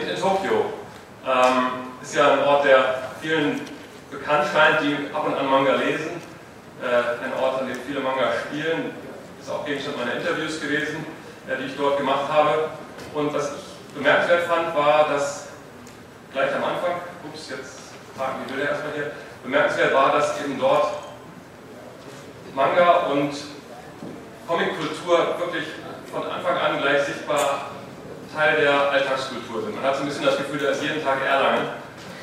beginnt in Tokio. Ähm, ist ja ein Ort, der vielen bekannt scheint, die ab und an Manga lesen. Äh, ein Ort, an dem viele Manga spielen. Ist auch Gegenstand meiner Interviews gewesen die ich dort gemacht habe. Und was ich bemerkenswert fand, war, dass gleich am Anfang, ups, jetzt parken die Bilder erstmal hier, bemerkenswert war, dass eben dort Manga und Comickultur wirklich von Anfang an gleich sichtbar Teil der Alltagskultur sind. Man hat so ein bisschen das Gefühl, da ist jeden Tag Erlangen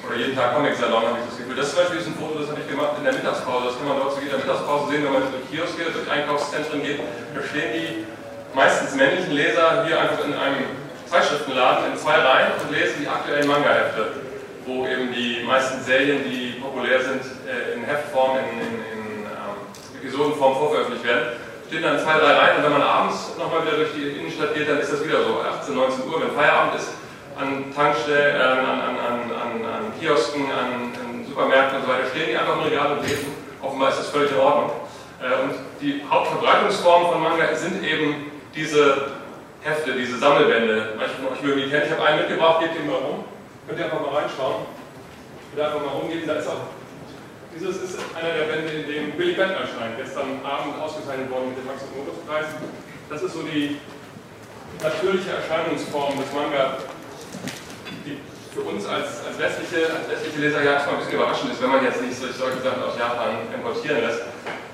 oder jeden Tag Comic-Salon, habe ich das Gefühl. Das zum Beispiel ist ein Foto, das habe ich gemacht in der Mittagspause. Das kann man dort zu jeder Mittagspause sehen, wenn man durch Kioske, durch Einkaufszentren geht. Da stehen die meistens männlichen Leser hier einfach in einem Zeitschriftenladen in zwei Reihen und lesen die aktuellen Manga-Hefte, wo eben die meisten Serien, die populär sind, äh, in Heftform, in, in, in ähm, Episodenform vorveröffentlicht werden. Stehen dann zwei, drei Reihen und wenn man abends nochmal wieder durch die Innenstadt geht, dann ist das wieder so 18, 19 Uhr, wenn Feierabend ist, an Tankstellen, äh, an, an, an, an, Kiosken, an, Supermärkten und so weiter, stehen die einfach im Regal und lesen. Offenbar ist das völlig in Ordnung. Äh, und die Hauptverbreitungsformen von Manga sind eben diese Hefte, diese Sammelbände. Manche von euch mögen die kennen. Ich habe einen mitgebracht, gebt den mal rum. Könnt ihr einfach mal reinschauen. Könnt ihr einfach mal rumgehen. Da ist auch, dieses ist einer der Bände, in dem Billy Band erscheint. Gestern Abend ausgezeichnet worden mit dem Max- und Moritz-Preis. Das ist so die natürliche Erscheinungsform des Manga, die für uns als, als, westliche, als westliche Leser ja erstmal ein bisschen überraschend ist, wenn man jetzt nicht solche Sachen aus Japan importieren lässt,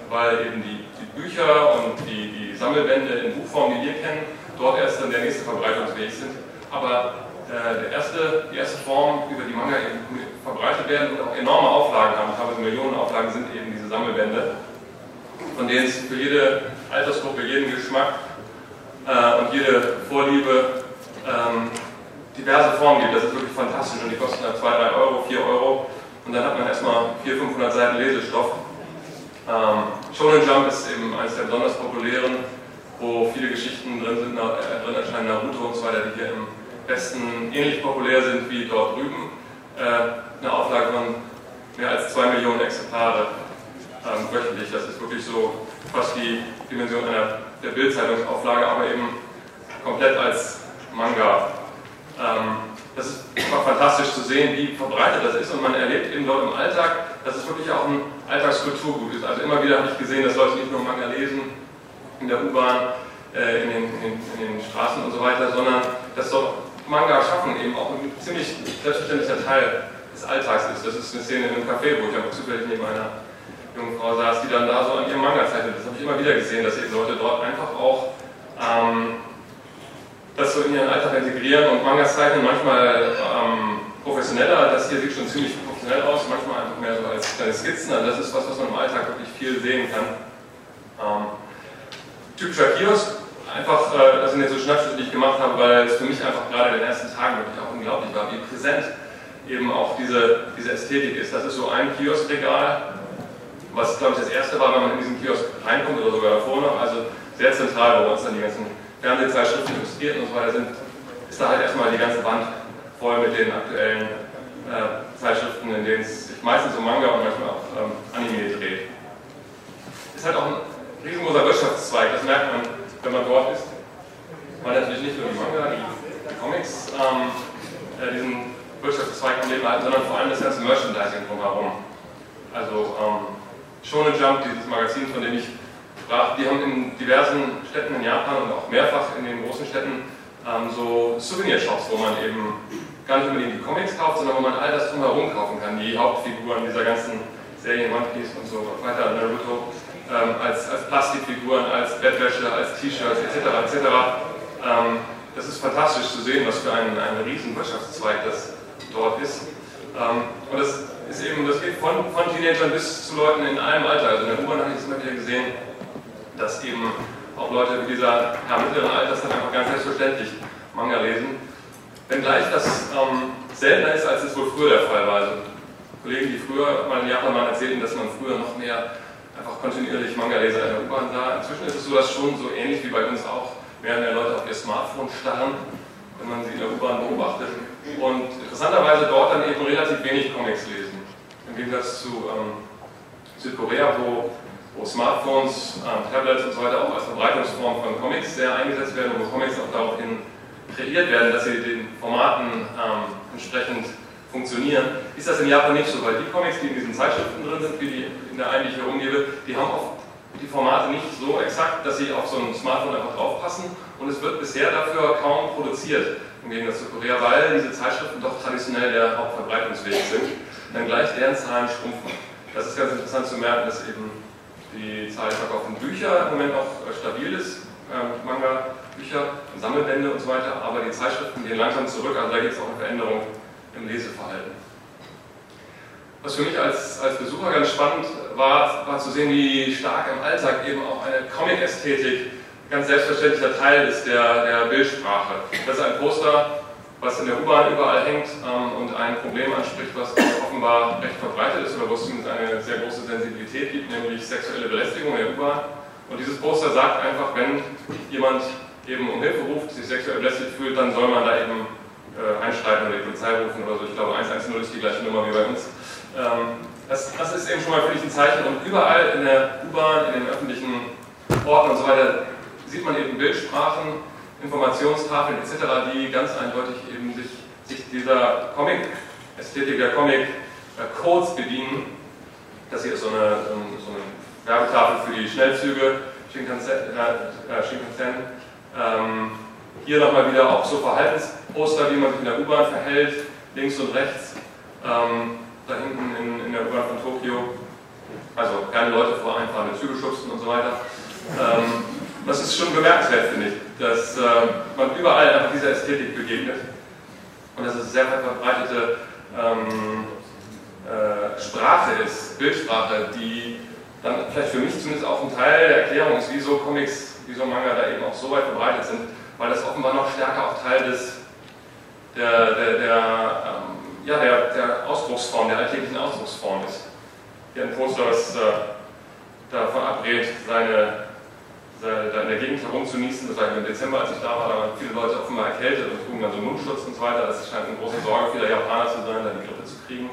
weil eben die Bücher und die, die Sammelbände in Buchform, die wir kennen, dort erst dann der nächste Verbreitungsweg sind. Aber äh, der erste, die erste Form, über die Manga eben verbreitet werden und auch enorme Auflagen haben, teilweise Millionen Auflagen, sind eben diese Sammelbände, von denen es für jede Altersgruppe, jeden Geschmack äh, und jede Vorliebe ähm, diverse Formen gibt. Das ist wirklich fantastisch und die kosten dann 2, 3 Euro, 4 Euro und dann hat man erstmal 400, 500 Seiten Lesestoff ähm, Shonen Jump ist eben eines der besonders populären, wo viele Geschichten drin, sind, äh, drin erscheinen, Naruto und so weiter, die hier im Westen ähnlich populär sind wie dort drüben. Äh, eine Auflage von mehr als 2 Millionen Exemplare ähm, wöchentlich. Das ist wirklich so fast die Dimension einer der Bildzeitungsauflage, aber eben komplett als Manga. Ähm, das ist einfach fantastisch zu sehen, wie verbreitet das ist und man erlebt eben dort im Alltag, dass es wirklich auch ein Alltagskulturgut ist. Also immer wieder habe ich gesehen, dass Leute nicht nur Manga lesen in der U-Bahn, äh, in, in, in, den Straßen und so weiter, sondern dass dort Manga schaffen eben auch ein ziemlich selbstverständlicher Teil Alltags ist. Das ist eine Szene in einem Café, wo ich aber zufällig neben einer jungen Frau saß, die dann da so an ihrem Manga zeichnet. Das habe ich immer wieder gesehen, dass eben Leute dort einfach auch ähm, das so in ihren Alltag integrieren und Mangas zeichnen manchmal ähm, professioneller, das hier sieht schon ziemlich professionell aus, manchmal einfach mehr so als kleine Skizzen, also das ist was, was man im Alltag wirklich viel sehen kann. Ähm, typischer Kiosk, einfach, äh, das sind jetzt so Schnappschüsse, die ich gemacht habe, weil es für mich einfach gerade in den ersten Tagen wirklich auch unglaublich war, wie präsent eben auch diese, diese Ästhetik ist. Das ist so ein Kioskregal, was glaube ich das erste war, wenn man in diesen Kiosk reinkommt oder sogar davor noch, also sehr zentral, wo uns dann die ganzen Fernsehzeitschriften illustriert und so weiter sind, ist da halt erstmal die ganze Wand voll mit den aktuellen äh, Zeitschriften, in denen es sich meistens um Manga und manchmal auch ähm, Anime dreht. Ist halt auch ein riesengroßer Wirtschaftszweig, das merkt man, wenn man dort ist. Weil natürlich nicht nur die Manga, die, Comics ähm, äh, diesen Wirtschaftszweig am Leben halten, sondern vor allem das ganze Merchandising drumherum. Also ähm, Shonen Jump, dieses Magazin, von dem ich sprach, die haben in diversen Städten in Japan und auch mehrfach in den großen Städten ähm, so Souvenir-Shops, wo man eben gar nicht unbedingt die Comics kauft, sondern wo man all das drumherum kaufen kann, die Hauptfiguren dieser ganzen Serien, One Piece und so weiter, Naruto, ähm, als, als Plastikfiguren, als Bettwäsche, als T-Shirts etc. etc. Ähm, das ist fantastisch zu sehen, was für ein, ein riesen Wirtschaftszweig das dort ist. Ähm, und das ist eben, das geht von, von Teenagern bis zu Leuten in allem Alter. Also in der U-Bahn habe ich es immer wieder gesehen, dass eben auch Leute mit dieser ja, mittleren Alters dann einfach ganz selbstverständlich Manga lesen. Wenngleich das ähm, seltener ist, als es wohl früher der Fall war. Also Kollegen, die früher mal in Japan waren, erzählten, dass man früher noch mehr einfach kontinuierlich Manga-Leser in der U-Bahn sah. Inzwischen ist es so, dass schon so ähnlich wie bei uns auch mehr und mehr Leute auf ihr Smartphone starren, wenn man sie in der U-Bahn beobachtet. Und interessanterweise dort dann eben relativ wenig Comics lesen. Im Gegensatz zu ähm, Südkorea, wo, wo Smartphones, ähm, Tablets und so weiter auch als Verbreitungsform von Comics sehr eingesetzt werden und wo Comics auch daraufhin kreiert werden, dass sie den Formaten ähm, entsprechend funktionieren, ist das in Japan nicht so, weil die Comics, die in diesen Zeitschriften drin sind, wie die in der eigentlich hier umgebe, die haben oft die Formate nicht so exakt, dass sie auf so ein Smartphone einfach draufpassen. Und es wird bisher dafür kaum produziert, im Gegensatz zu Korea, weil diese Zeitschriften doch traditionell der Hauptverbreitungsweg sind, dann gleich deren Zahlen schrumpfen. Das ist ganz interessant zu merken, dass eben die Zahl der verkauften Bücher im Moment auch äh, stabil ist, äh, Manga, Bücher, Sammelbände und so weiter, aber die Zeitschriften gehen langsam zurück, also da gibt es auch eine Veränderung im Leseverhalten. Was für mich als, als Besucher ganz spannend war, war zu sehen, wie stark im Alltag eben auch eine Comic-Ästhetik ganz selbstverständlicher Teil ist der, der Bildsprache. Das ist ein Poster, was in der U-Bahn überall hängt ähm, und ein Problem anspricht, was offenbar recht verbreitet ist oder wo es eine sehr große Sensibilität gibt, nämlich sexuelle Belästigung in der U-Bahn. Und dieses Poster sagt einfach, wenn jemand eben um Hilfe ruft, sich sexuell belästigt fühlt, dann soll man da eben äh, einschreiten oder die Polizei rufen oder so. Ich glaube, 110 ist die gleiche Nummer wie bei uns. Ähm, das, das, ist eben schon mal für mich ein Zeichen. Und überall in der U-Bahn, in den öffentlichen Orten und so weiter sieht man eben Bildsprachen, Informationstafeln etc., die ganz eindeutig eben sich, sich dieser Comic-Ästhetik, der Comic-Codes bedienen. Das hier ist so eine, so eine Werbetafel für die Schnellzüge, Shinkansen. Äh, Shinkansen. Ähm, hier nochmal wieder auch so Verhaltensposter, wie man sich in der U-Bahn verhält, links und rechts. Ähm, da hinten in, in der U-Bahn von Tokio. Also keine Leute vor einfahrende Züge schubsen und so weiter. Ähm, das ist schon bemerkenswert, finde ich, dass äh, man überall einfach dieser Ästhetik begegnet. Und dass es sehr weit verbreitete ähm, äh, Sprache ist, Bildsprache, die dann vielleicht für mich zumindest auch ein Teil der Erklärung ist, wieso Comics, wieso Manga da eben auch so weit verbreitet sind, weil das offenbar noch stärker auch Teil des, der, der, der ähm, ja, der, der Ausdrucksform, der alltäglichen Ausdrucksform ist. Hier ein Poster, das äh, davon seine, seine, da in der Gegend herumzunießen. Das war im Dezember, als ich da war, da waren viele Leute offenbar erkältet und trugen dann so Mundschutz und so weiter. Das scheint eine große Sorge vieler Japaner zu sein, da die Grippe zu kriegen.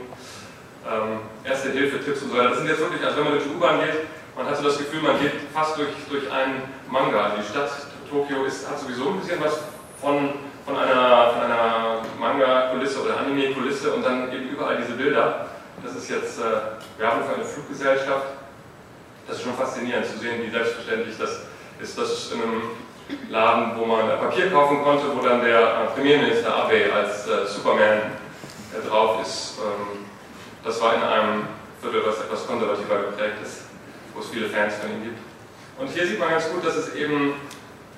Ähm, erste Hilfe, Tipps und so weiter. Das sind jetzt wirklich, also wenn man durch die U-Bahn geht, man hat so das Gefühl, man geht fast durch, durch einen Manga. Die Stadt Tokio ist, hat sowieso ein bisschen was von von einer, von einer Manga-Kulisse oder Anime-Kulisse und dann eben überall diese Bilder. Das ist jetzt äh, Werbung für eine Fluggesellschaft. Das ist schon faszinierend zu sehen, wie selbstverständlich das ist. Das in einem Laden, wo man Papier kaufen konnte, wo dann der äh, Premierminister Abe als äh, Superman äh, drauf ist. Ähm, das war in einem Viertel, was etwas konservativer geprägt ist, wo es viele Fans von ihm gibt. Und hier sieht man ganz gut, dass es eben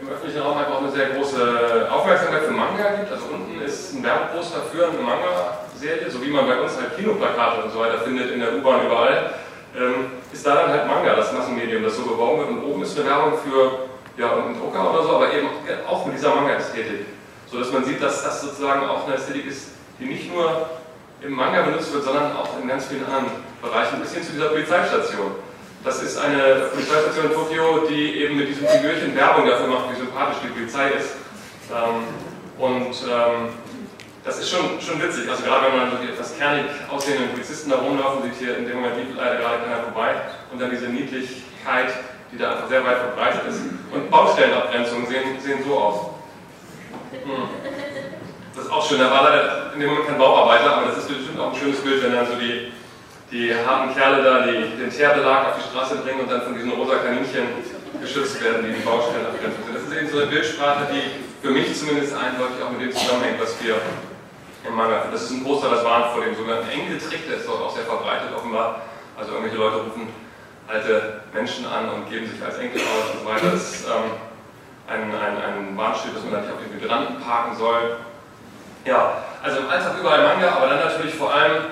im öffentlichen Raum einfach auch eine sehr große Aufmerksamkeit für Manga gibt. Also unten ist ein Werbeposter für eine Manga-Serie, so wie man bei uns halt Kinoplakate und so weiter findet in der U-Bahn überall. Ähm, ist da dann halt Manga, das Massenmedium, das so beworben wird. Und oben ist eine Werbung für ja, einen Drucker oder so, aber eben auch mit dieser Manga-Ästhetik. So dass man sieht, dass das sozusagen auch eine Ästhetik ist, die nicht nur im Manga benutzt wird, sondern auch in ganz vielen anderen Bereichen, bis hin zu dieser Polizeistation. Das ist eine Polizeistation in Tokio, die eben mit diesem Figürchen Werbung dafür macht, wie sympathisch die Polizei ist. Ähm, und ähm, das ist schon, schon witzig. Also gerade wenn man so die etwas kernig aussehenden Polizisten da rumlaufen sieht, hier in dem Moment lief leider gerade keiner vorbei. Und dann diese Niedlichkeit, die da einfach sehr weit verbreitet ist. Und Baustellenabgrenzungen sehen, sehen so aus. Hm. Das ist auch schön. Da war leider in dem Moment kein Bauarbeiter, aber das ist bestimmt auch ein schönes Bild, wenn dann so die die harten Kerle da, die den Teerbelag auf die Straße bringen und dann von diesen rosa Kaninchen geschützt werden, die die Baustellen abgrenzen. Das ist eben so eine Bildsprache, die für mich zumindest eindeutig auch mit dem zusammenhängt, was wir im Manga Das ist ein Poster, das warnt vor dem sogenannten Enkeltrick, der ist dort auch sehr verbreitet offenbar. Also irgendwelche Leute rufen alte Menschen an und geben sich als Enkel aus und so weiter. Das ist ähm, ein, ein, ein Warnschild, dass man da nicht auf den Hydranten parken soll. Ja, also im Alltag überall Manga, aber dann natürlich vor allem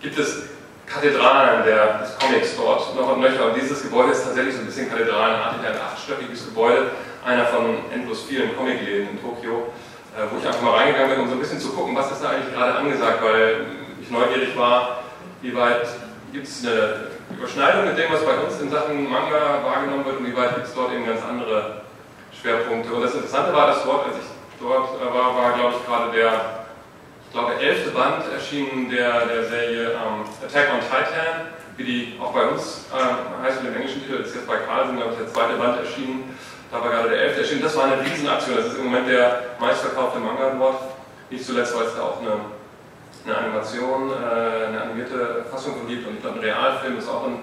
gibt es Kathedralen der, des Comics dort noch und nöcher. Und dieses Gebäude ist tatsächlich so ein bisschen kathedralenartig, ein achtstöckiges Gebäude, einer von endlos vielen Comicläden in Tokio, wo ich einfach mal reingegangen bin, um so ein bisschen zu gucken, was ist da eigentlich gerade angesagt, weil ich neugierig war, wie weit gibt es eine Überschneidung mit dem, was bei uns in Sachen Manga wahrgenommen wird und wie weit gibt es dort eben ganz andere Schwerpunkte. Und das Interessante war, dass dort, als ich dort äh, war, war glaube ich gerade der ich glaube, elfte Band erschienen der, der Serie ähm, Attack on Titan, wie die auch bei uns äh, heißt mit dem englischen Titel, ist jetzt bei Carlsen, glaube ich, der zweite Band erschienen. Da war gerade der elfte erschienen. Das war eine Riesenaktion. Das ist im Moment der meistverkaufte Manga dort. Nicht zuletzt, weil es da auch eine, eine Animation, äh, eine animierte Fassung von gibt. Und ich glaube, ein Realfilm ist auch in,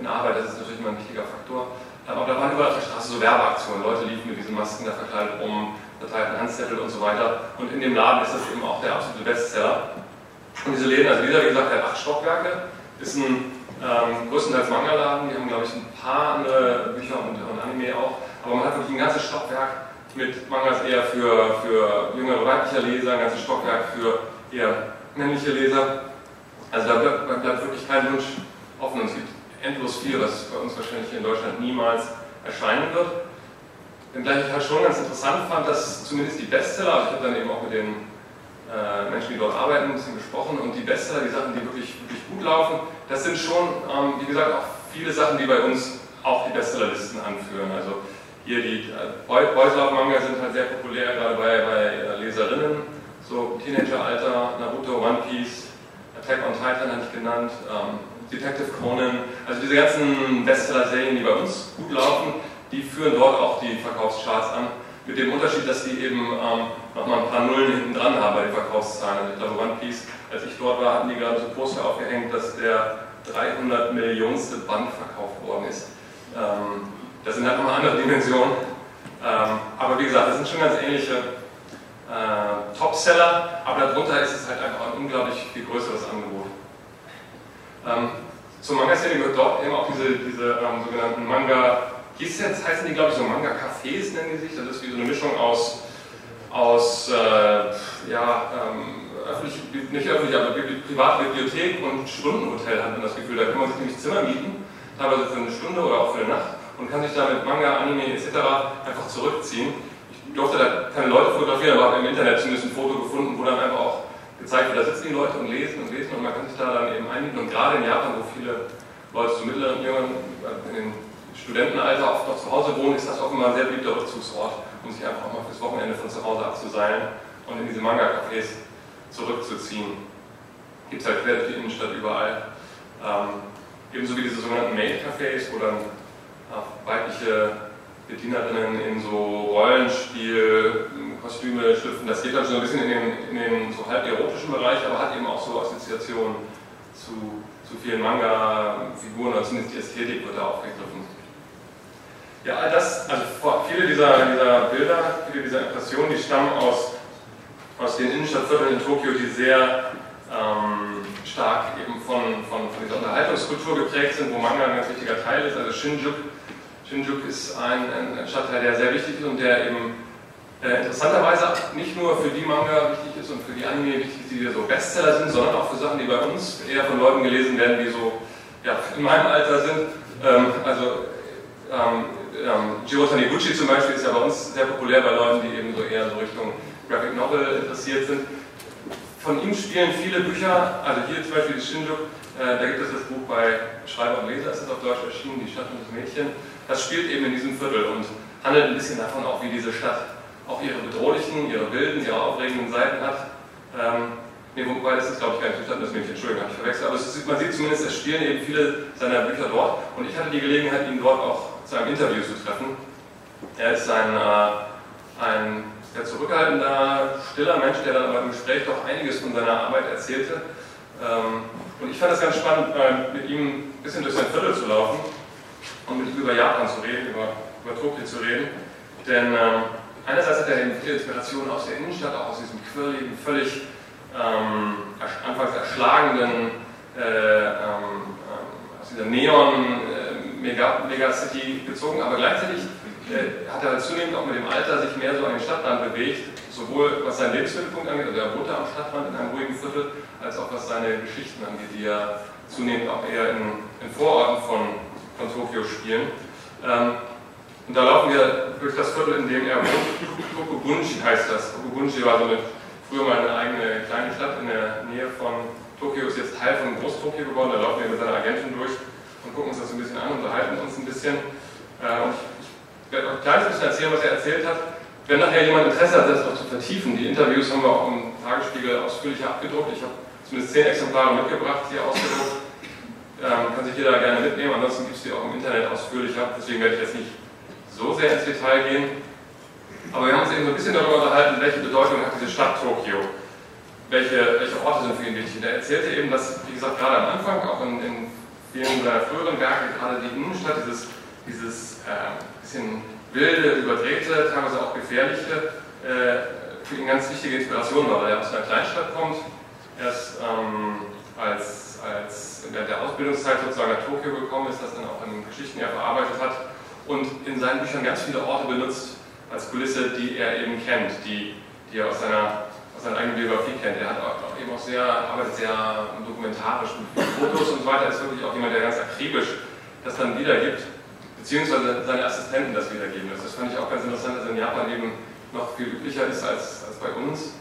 in Arbeit. Das ist natürlich immer ein wichtiger Faktor. Aber da waren überall auf der Straße so Werbeaktionen. Leute liefen mit diesen Masken da verkleidet rum verteilten Handzettel und so weiter. Und in dem Laden ist das eben auch der absolute Bestseller. Und diese Läden, also dieser, wie gesagt, der acht Stockwerke, ist ein ähm, größtenteils Manga-Laden. Die haben, glaube ich, ein paar andere Bücher und, und, Anime auch. Aber man hat wirklich ein ganzes Stockwerk mit Mangas eher für, für jüngere weibliche Leser, ein ganzes Stockwerk für eher männliche Leser. Also da bleibt, bleibt wirklich kein Wunsch offen. Und es gibt endlos viel, was bei uns wahrscheinlich in Deutschland niemals erscheinen wird. Wenngleich ich halt schon ganz interessant fand, dass zumindest die Bestseller, also ich habe dann eben auch mit den äh, Menschen, die dort arbeiten, ein bisschen gesprochen und die Bestseller, die Sachen, die wirklich, wirklich gut laufen, das sind schon, ähm, wie gesagt, auch viele Sachen, die bei uns auch die Bestsellerlisten anführen. Also hier die äh, Boys Love Manga sind halt sehr populär, gerade bei, bei äh, Leserinnen, so Teenageralter, Naruto, One Piece, Attack on Titan hatte ich genannt, ähm, Detective Conan, also diese ganzen Bestseller-Serien, die bei uns gut laufen, die führen dort auch die Verkaufscharts an, mit dem Unterschied, dass die eben ähm, nochmal ein paar Nullen hinten dran haben bei den Verkaufszahlen. Also ich glaube, One Piece, als ich dort war, hatten die gerade so Poster aufgehängt, dass der 300 Millionste Band verkauft worden ist. Ähm, das sind halt nochmal andere Dimensionen. Ähm, aber wie gesagt, das sind schon ganz ähnliche äh, Topseller, aber darunter ist es halt einfach ein unglaublich viel größeres Angebot. Ähm, zur Manga-Szene gehört dort eben auch diese, diese ähm, sogenannten Manga- hieß jetzt, heißen die, glaube ich, so Manga-Cafés nennen die sich. Das ist wie so eine Mischung aus, aus äh, ja, ähm, öffentlich, nicht öffentlich, aber Privatbibliothek und Stundenhotel hat man das Gefühl. Da kann man sich nämlich Zimmer mieten, teilweise für eine Stunde oder auch für eine Nacht und kann sich da mit Manga, Anime etc. einfach zurückziehen. Ich durfte da keine Leute fotografieren, aber habe im Internet zumindest ein Foto gefunden, wo dann einfach auch gezeigt wird, da sitzen die Leute und lesen und lesen und man kann sich da dann eben einmieten. Und gerade in Japan, wo viele Leute zu mittleren Jüngern in den Studentenalter oft noch zu Hause wohnen, ist das offenbar ein sehr beliebter Rückzugsort, um sich einfach auch mal fürs Wochenende von zu Hause abzuseilen und in diese Manga-Cafés zurückzuziehen. Gibt es halt quer durch die Innenstadt überall. Ähm, ebenso wie diese sogenannten Maid-Cafés, wo dann äh, weibliche Bedienerinnen in so Rollenspiel, Kostüme schlüpfen. Das geht dann schon ein bisschen in den, in den so halb erotischen Bereich, aber hat eben auch so Assoziationen zu, zu vielen Manga-Figuren, also zumindest die Ästhetik wird da aufgegriffen. Ja, all das, also viele dieser, dieser Bilder, viele dieser Impressionen, die stammen aus, aus den Innenstadtvierteln in Tokio, die sehr ähm, stark eben von, von, von, dieser Unterhaltungskultur geprägt sind, wo Manga ein ganz wichtiger Teil ist. Also Shinjuku, Shinjuku ist ein, ein Stadtteil, der sehr wichtig ist und der eben äh, interessanterweise nicht nur für die Manga wichtig ist und für die Anime wichtig ist, die so Bestseller sind, sondern auch für Sachen, die bei uns eher von Leuten gelesen werden, die so ja, in meinem Alter sind. Ähm, also ähm, ähm, Jiro Taniguchi zum Beispiel ist ja bei uns sehr populär bei Leuten, die eben so eher so Richtung Graphic Novel interessiert sind. Von ihm spielen viele Bücher, also hier zum Beispiel die Shinjuku, äh, da gibt es das Buch bei Schreiber und Leser, ist es auf Deutsch erschienen, Die Stadt und das Mädchen. Das spielt eben in diesem Viertel und handelt ein bisschen davon auch, wie diese Stadt auch ihre bedrohlichen, ihre wilden, ihre aufregenden Seiten hat. Ähm, nee, wobei das ist, glaube ich, gar nicht das Mädchen, Entschuldigung, habe ich verwechselt, aber ist, man sieht zumindest, es spielen eben viele seiner Bücher dort und ich hatte die Gelegenheit, ihn dort auch zu einem Interview zu treffen. Er ist ein, äh, ein sehr zurückhaltender, stiller Mensch, der dann aber im Gespräch doch einiges von seiner Arbeit erzählte. Ähm, und ich fand es ganz spannend, äh, mit ihm ein bisschen durch sein Viertel zu laufen und mit ihm über Japan zu reden, über, über Tokio zu reden. Denn ähm, einerseits hat er eben viele Inspirationen aus der Innenstadt, auch aus diesem quirligen, völlig ähm, anfangs erschlagenden, äh, ähm, ähm, aus dieser Neon- Megacity gezogen, aber gleichzeitig äh, hat er zunehmend auch mit dem Alter sich mehr so an den Stadtrand bewegt, sowohl was seinen Lebensmittelpunkt angeht, also er wohnte am Stadtrand in einem ruhigen Viertel, als auch was seine Geschichten angeht, die ja zunehmend auch eher in, in Vororten von, von Tokio spielen. Ähm, und da laufen wir durch das Viertel, in dem er wohnt. Kokubunji heißt das. Kokubunji war so eine, früher mal eine eigene kleine Stadt in der Nähe von Tokio, ist jetzt Teil von Groß-Tokio geworden. Da laufen wir mit seiner Agentin durch und gucken uns das ein bisschen an, unterhalten uns ein bisschen. Äh, ich werde auch ein kleines bisschen erzählen, was er erzählt hat. Wenn nachher jemand Interesse hat, das noch zu vertiefen, die Interviews haben wir auch im Tagesspiegel ausführlicher abgedruckt. Ich habe zumindest zehn Exemplare mitgebracht, hier ausgedruckt. Ähm, kann sich jeder gerne mitnehmen, ansonsten gibt es die auch im Internet ausführlicher. Deswegen werde ich jetzt nicht so sehr ins Detail gehen. Aber wir haben uns eben so ein bisschen darüber unterhalten, welche Bedeutung hat diese Stadt Tokio, welche, welche Orte sind für ihn wichtig. Und er erzählte eben, dass, wie gesagt, gerade am Anfang, auch in, in vielen seiner früheren Werke, gerade die Innenstadt, dieses, dieses äh, bisschen wilde, überdrehte, teilweise auch gefährliche, äh, für ihn ganz wichtige Inspiration war, weil er aus einer Kleinstadt kommt, erst ähm, als, als während der Ausbildungszeit sozusagen nach Tokio gekommen ist, das dann auch in Geschichten ja verarbeitet hat und in seinen Büchern ganz viele Orte benutzt als Kulisse, die er eben kennt, die, die er aus seiner, aus seiner eigenen Biografie kennt. Er hat auch, eben auch sehr, arbeitet sehr dokumentarisch mit Fotos und so weiter, ist wirklich auch jemand, der ganz akribisch das dann wiedergibt, beziehungsweise seine Assistenten das wiedergeben. Das fand ich auch ganz interessant, dass in Japan eben noch viel üblicher ist als, als bei uns,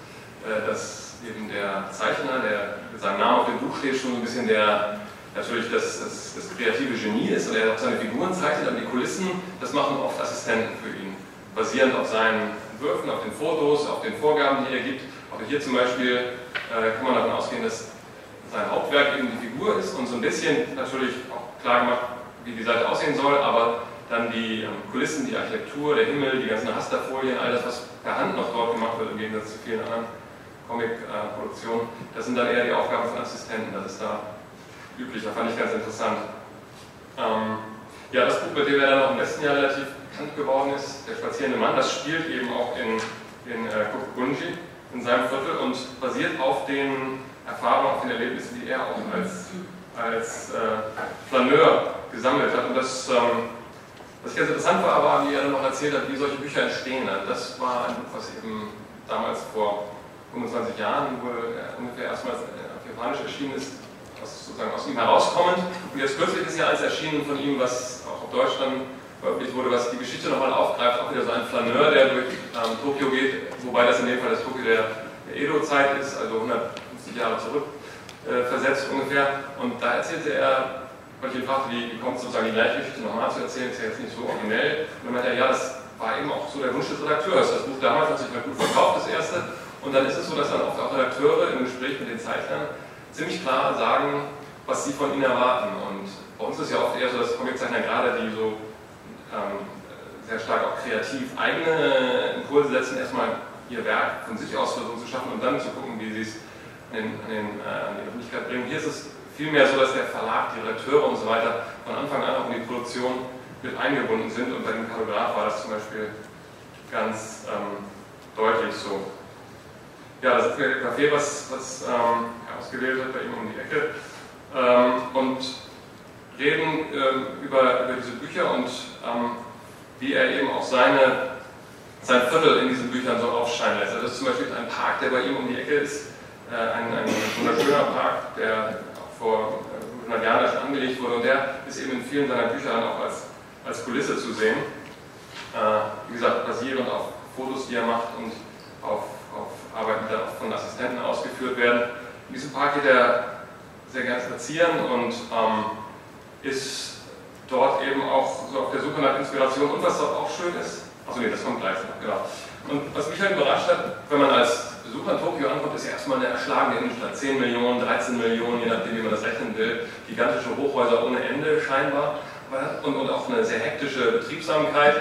äh, dass eben der Zeichner, der mit seinem Namen auf dem Buch steht, schon so ein bisschen der natürlich das, das, das, kreative Genie ist und er auch seine Figuren zeichnet, aber die Kulissen, das machen oft Assistenten für ihn. Basierend auf seinen Entwürfen, auf den Fotos, auf den Vorgaben, die er gibt. Auch hier zum Beispiel äh, kann man davon ausgehen, dass sein Hauptwerk eben die Figur ist und so ein bisschen natürlich auch klar gemacht, wie die Seite aussehen soll, aber dann die ähm, Kulissen, die Architektur, der Himmel, die ganzen Rasterfolien, all das, was per Hand noch dort gemacht wird, im Gegensatz zu vielen anderen Comic-Produktionen, äh, das sind dann eher die Aufgaben von Assistenten. Das ist da üblicher, fand ich ganz interessant. Ähm, ja, das Buch, mit dem er dann auch im letzten Jahr relativ bekannt geworden ist, Der spazierende Mann, das spielt eben auch in, in äh, Kokugunji, in seinem Viertel und basiert auf den Erfahrungen, auf den Erlebnissen, die er auch als, als äh, Flaneur gesammelt hat. Und das, ähm, was ganz interessant war, war, wie er dann noch erzählt hat, wie solche Bücher entstehen. Also das war ein Buch, was eben damals vor 25 Jahren wohl äh, ungefähr erstmals auf Japanisch erschienen ist, aus, sozusagen aus ihm herauskommend. Und jetzt kürzlich ist ja eins erschienen von ihm, was auch auf Deutsch dann veröffentlicht wurde, was die Geschichte nochmal aufgreift, auch wieder so ein Flaneur, der durch ähm, Tokio geht, wobei das in dem Fall das Tokio der, der Edo-Zeit ist, also 150 Jahre zurück äh, versetzt ungefähr. Und da erzählte er, weil ich ihn fragte, wie, kommt sozusagen die gleiche Geschichte nochmal zu erzählen, ist ja jetzt nicht so originell. Und dann meinte er, ja, das war eben auch so der Wunsch des Redakteurs. Das Buch damals hat sich mal gut verkauft, das erste. Und dann ist es so, dass dann oft auch Redakteure im Gespräch mit den Zeichnern ziemlich klar sagen, was sie von ihnen erwarten. Und bei uns ist ja oft eher so, dass Comiczeichner gerade, die so ähm, sehr stark auch kreativ eigene Impulse setzen, erstmal ihr Werk von sich aus versuchen zu schaffen und dann zu gucken, wie sie es an, den, äh, an die Öffentlichkeit bringen. Hier ist es vielmehr so, dass der Verlag, die Redakteure und so weiter von Anfang an auch in die Produktion mit eingebunden sind und bei dem Kartograf war das zum Beispiel ganz ähm, deutlich so. Ja, das ist ein Café, was, was ähm, ausgewählt hat, bei ihm um die Ecke. Ähm, und reden ähm, über, über diese Bücher und ähm, wie er eben auch seine, sein Viertel in diesen Büchern so aufscheinen lässt. Also das ist zum Beispiel ein Park, der bei ihm um die Ecke ist, äh, ein, ein wunderschöner Park, der vor 100 äh, Jahren schon angelegt wurde und der ist eben in vielen seiner Bücher auch als, als Kulisse zu sehen. Äh, wie gesagt, basierend auf Fotos, die er macht und auf, auf Arbeiten, die auch von Assistenten ausgeführt werden. In diesem Park geht er sehr gern spazieren und ähm, ist dort eben auch so auf der Suche nach Inspiration. Und was dort auch schön ist, achso nee, das kommt gleich genau. Und was mich halt überrascht hat, wenn man als Besucher in Tokio ankommt, ist ja erstmal eine erschlagene Innenstadt. 10 Millionen, 13 Millionen, je nachdem, wie man das rechnen will. Gigantische Hochhäuser ohne Ende scheinbar. Und, und auch eine sehr hektische Betriebsamkeit.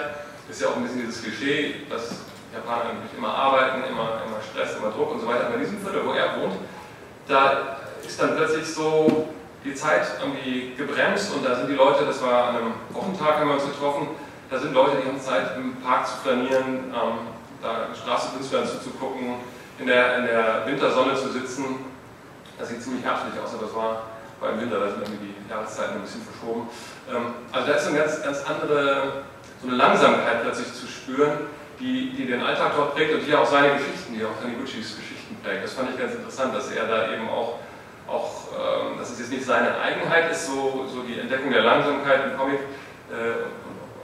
Ist ja auch ein bisschen dieses Klischee, dass Japaner eigentlich immer arbeiten, immer, immer Stress, immer Druck und so weiter. Aber in diesem Viertel, wo er wohnt, da ist dann plötzlich so die Zeit irgendwie gebremst und da sind die Leute, das war an einem Wochentag, haben wir uns getroffen, da sind Leute, die haben Zeit im Park zu flanieren, ähm, da Straßenkünstlern zuzugucken, in der, in der Wintersonne zu sitzen. Das sieht ziemlich herzlich aus, aber das war vor allem im Winter, da sind irgendwie die Jahreszeiten ein bisschen verschoben. Ähm, also da ist eine ganz, ganz andere, so eine Langsamkeit plötzlich zu spüren, die, die den Alltag dort prägt und die auch seine Geschichten, die auch Taniguchis Geschichten prägt. Das fand ich ganz interessant, dass er da eben auch, auch ähm, dass es jetzt nicht seine Eigenheit ist, so, so die Entdeckung der Langsamkeit im Comic, äh,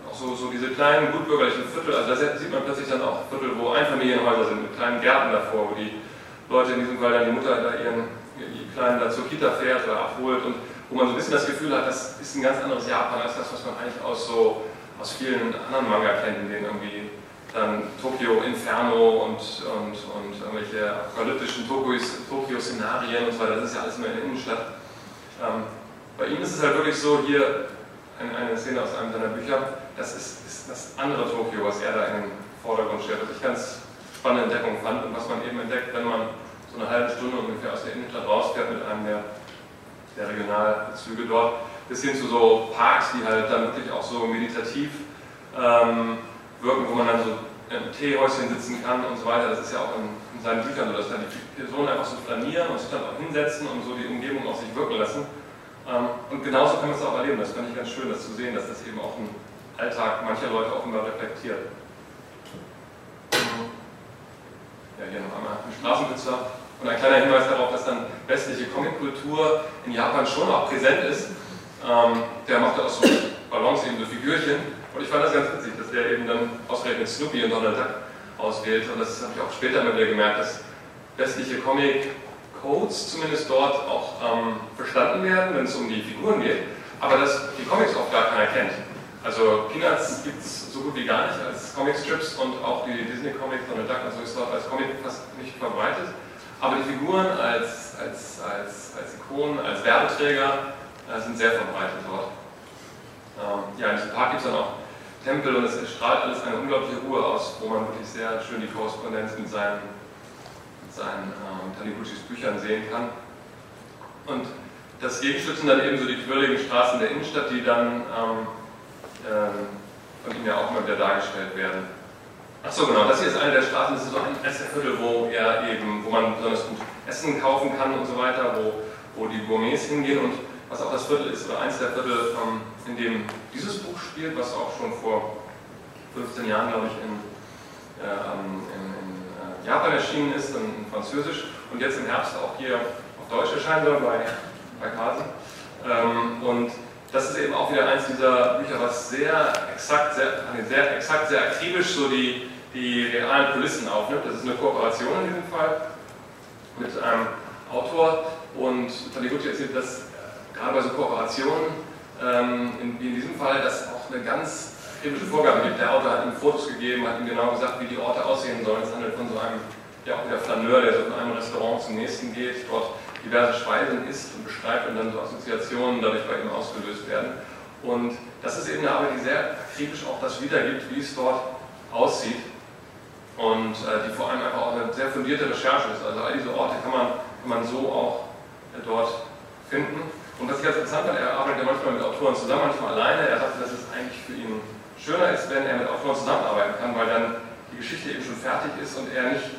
auch so, so diese kleinen gutbürgerlichen Viertel, also da sieht man plötzlich dann auch Viertel, wo Einfamilienhäuser sind, mit kleinen Gärten davor, wo die Leute in diesem Fall dann die Mutter da ihren, die Kleinen da zur Kita fährt oder abholt und wo man so ein bisschen das Gefühl hat, das ist ein ganz anderes Japan als das, was man eigentlich aus so aus vielen anderen Manga kennt, in denen irgendwie dann Tokio Inferno und, und, und irgendwelche apokalyptischen Tokio-Szenarien und so weiter, das ist ja alles immer in der Innenstadt. Ähm, bei ihm ist es halt wirklich so, hier eine, Szene aus einem seiner Bücher, das ist, ist, das andere Tokio, was er da in den Vordergrund stellt, was ich ganz spannende Entdeckung fand und was man eben entdeckt, wenn man so eine halbe Stunde ungefähr aus der Innenstadt rausfährt mit einem der, der Regionalzüge dort, bis hin zu so Parks, die halt dann wirklich auch so meditativ ähm, wirken, wo man dann so im Teehäuschen sitzen kann und so weiter. Das ist ja auch in, in seinen Büchern so, dass dann die Personen einfach so flanieren und sich dann auch hinsetzen und so die Umgebung auf sich wirken lassen. Ähm, und genauso kann man es auch erleben. Das fand ich ganz schön, das zu sehen, dass das eben auch im Alltag mancher Leute offenbar reflektiert. Ja, hier noch einmal ein Straßenpizza. Und ein kleiner Hinweis darauf, dass dann westliche Comickultur in Japan schon auch präsent ist. Ähm, der machte auch so Ballons, eben so Figürchen. Und ich fand das ganz witzig, dass der eben dann ausgerechnet Snoopy und Donald Duck auswählt. Und das habe ich auch später immer wieder gemerkt, dass westliche Comic-Codes zumindest dort auch ähm, verstanden werden, wenn es um die Figuren geht, aber dass die Comics auch gar keiner kennt. Also Peanuts gibt es so gut wie gar nicht als Comicstrips und auch die Disney-Comics, Donald Duck und so ist dort als Comic fast nicht verbreitet. Aber die Figuren als, als, als, als Ikonen, als Werbeträger äh, sind sehr verbreitet dort. Ähm, ja, in diesem Park gibt es dann auch Tempel und es strahlt alles eine unglaubliche Ruhe aus, wo man wirklich sehr schön die Korrespondenz mit seinen, mit seinen ähm, Taniguchis Büchern sehen kann. Und das Gegenstück sind dann eben so die quirligen Straßen der Innenstadt, die dann ähm, ähm, von ihm ja auch immer wieder dargestellt werden. Achso, genau, das hier ist eine der Straßen, das ist so ein Viertel, wo wo man besonders gut Essen kaufen kann und so weiter, wo, wo die Gourmets hingehen und was auch das Viertel ist, oder eins der Viertel, ähm, in dem dieses Buch spielt, was auch schon vor 15 Jahren, glaube ich, in, äh, in, in äh, Japan erschienen ist, in, in, Französisch und jetzt im Herbst auch hier auf Deutsch erscheinen soll bei, bei Carlsen. Ähm, und das ist eben auch wieder eins dieser Bücher, was sehr exakt, sehr, sehr exakt, sehr akribisch so die, die realen Kulissen aufnimmt. Das ist eine Kooperation in diesem Fall mit einem Autor und Taniguchi erzählt, dass gerade bei so Kooperationen, ähm, in, in diesem Fall, dass auch eine ganz kritische Vorgabe gibt. Der Autor hat ihm Fotos gegeben, hat ihm genau gesagt, wie die Orte aussehen sollen. Es handelt von so einem, ja auch wieder Flaneur, der so von einem Restaurant zum nächsten geht, dort diverse Speisen isst und beschreibt und dann so Assoziationen dadurch bei ihm ausgelöst werden. Und das ist eben eine Arbeit, die sehr kritisch auch das wiedergibt, wie es dort aussieht und äh, die vor allem einfach auch eine sehr fundierte Recherche ist. Also all diese Orte kann man, kann man so auch äh, dort finden. Und was ich ganz interessant fand, er arbeitet ja manchmal mit Autoren zusammen, manchmal alleine. Er sagte, dass es eigentlich für ihn schöner ist, wenn er mit Autoren zusammenarbeiten kann, weil dann die Geschichte eben schon fertig ist und er nicht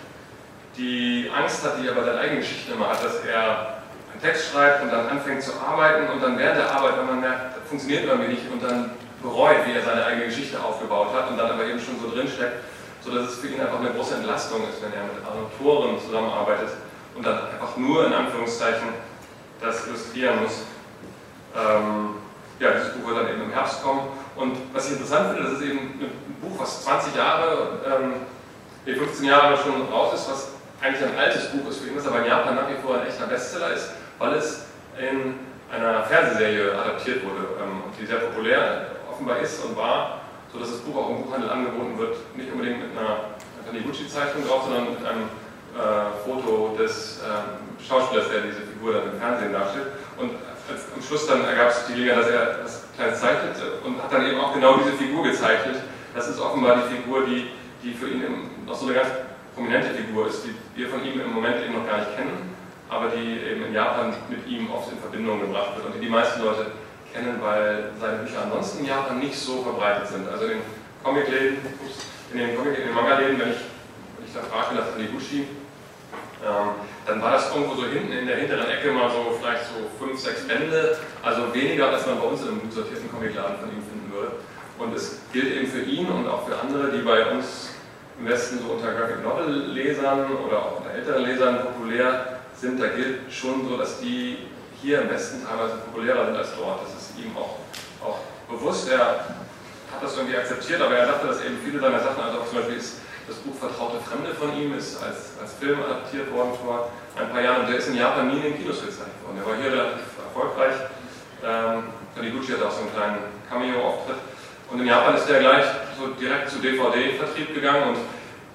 die Angst hat, die er bei seiner eigenen Geschichte immer hat, dass er einen Text schreibt und dann anfängt zu arbeiten und dann während der Arbeit, wenn man merkt, das funktioniert irgendwie nicht und dann bereut, wie er seine eigene Geschichte aufgebaut hat und dann aber eben schon so drinsteckt, sodass es für ihn einfach eine große Entlastung ist, wenn er mit Autoren zusammenarbeitet und dann einfach nur in Anführungszeichen das illustrieren muss. Ähm, ja, dieses Buch wird dann eben im Herbst kommen. Und was ich interessant finde, das ist eben ein Buch, was 20 Jahre, ähm, 15 Jahre schon raus ist, was eigentlich ein altes Buch ist für ihn, das aber in Japan nach wie vor ein echter Bestseller ist, weil es in einer Fernsehserie adaptiert wurde, ähm, die sehr populär offenbar ist und war, sodass das Buch auch im Buchhandel angeboten wird, nicht unbedingt mit einer Taniguchi-Zeichnung drauf, sondern mit einem äh, Foto des ähm, Schauspielers, der diese Figur dann im Fernsehen darstellt. Und am Schluss dann ergab sich die Gelegenheit, dass er das Kleine zeichnete und hat dann eben auch genau diese Figur gezeichnet. Das ist offenbar die Figur, die, die für ihn noch so eine ganz prominente Figur ist, die wir von ihm im Moment eben noch gar nicht kennen, aber die eben in Japan mit ihm oft in Verbindung gebracht wird und die die meisten Leute kennen, weil seine Bücher ansonsten in Japan nicht so verbreitet sind. Also in den Comicläden, in den, Comic, den Manga-Läden, wenn ich, wenn ich da frage nach Taniguchi, ähm, dann war das irgendwo so hinten in der hinteren Ecke mal so vielleicht so fünf, sechs Bände, also weniger, als man bei uns im sortierten Comicladen von ihm finden würde. Und es gilt eben für ihn und auch für andere, die bei uns im Westen so unter Graphic Novel Lesern oder auch unter älteren Lesern populär sind, da gilt schon so, dass die hier im Westen teilweise populärer sind als dort. Das ist ihm auch, auch bewusst. Er hat das irgendwie akzeptiert, aber er dachte, dass eben viele seiner Sachen, also auch zum Beispiel ist das Buch Vertraute Fremde von ihm, ist als, als Film adaptiert worden vor ein paar Jahren und der ist in Japan nie in den Kinos gezeigt worden. Der war hier relativ erfolgreich. Ähm, Taniguchi hat auch so einen kleinen Cameo-Auftritt. Und in Japan ist der gleich so direkt zu DVD-Vertrieb gegangen und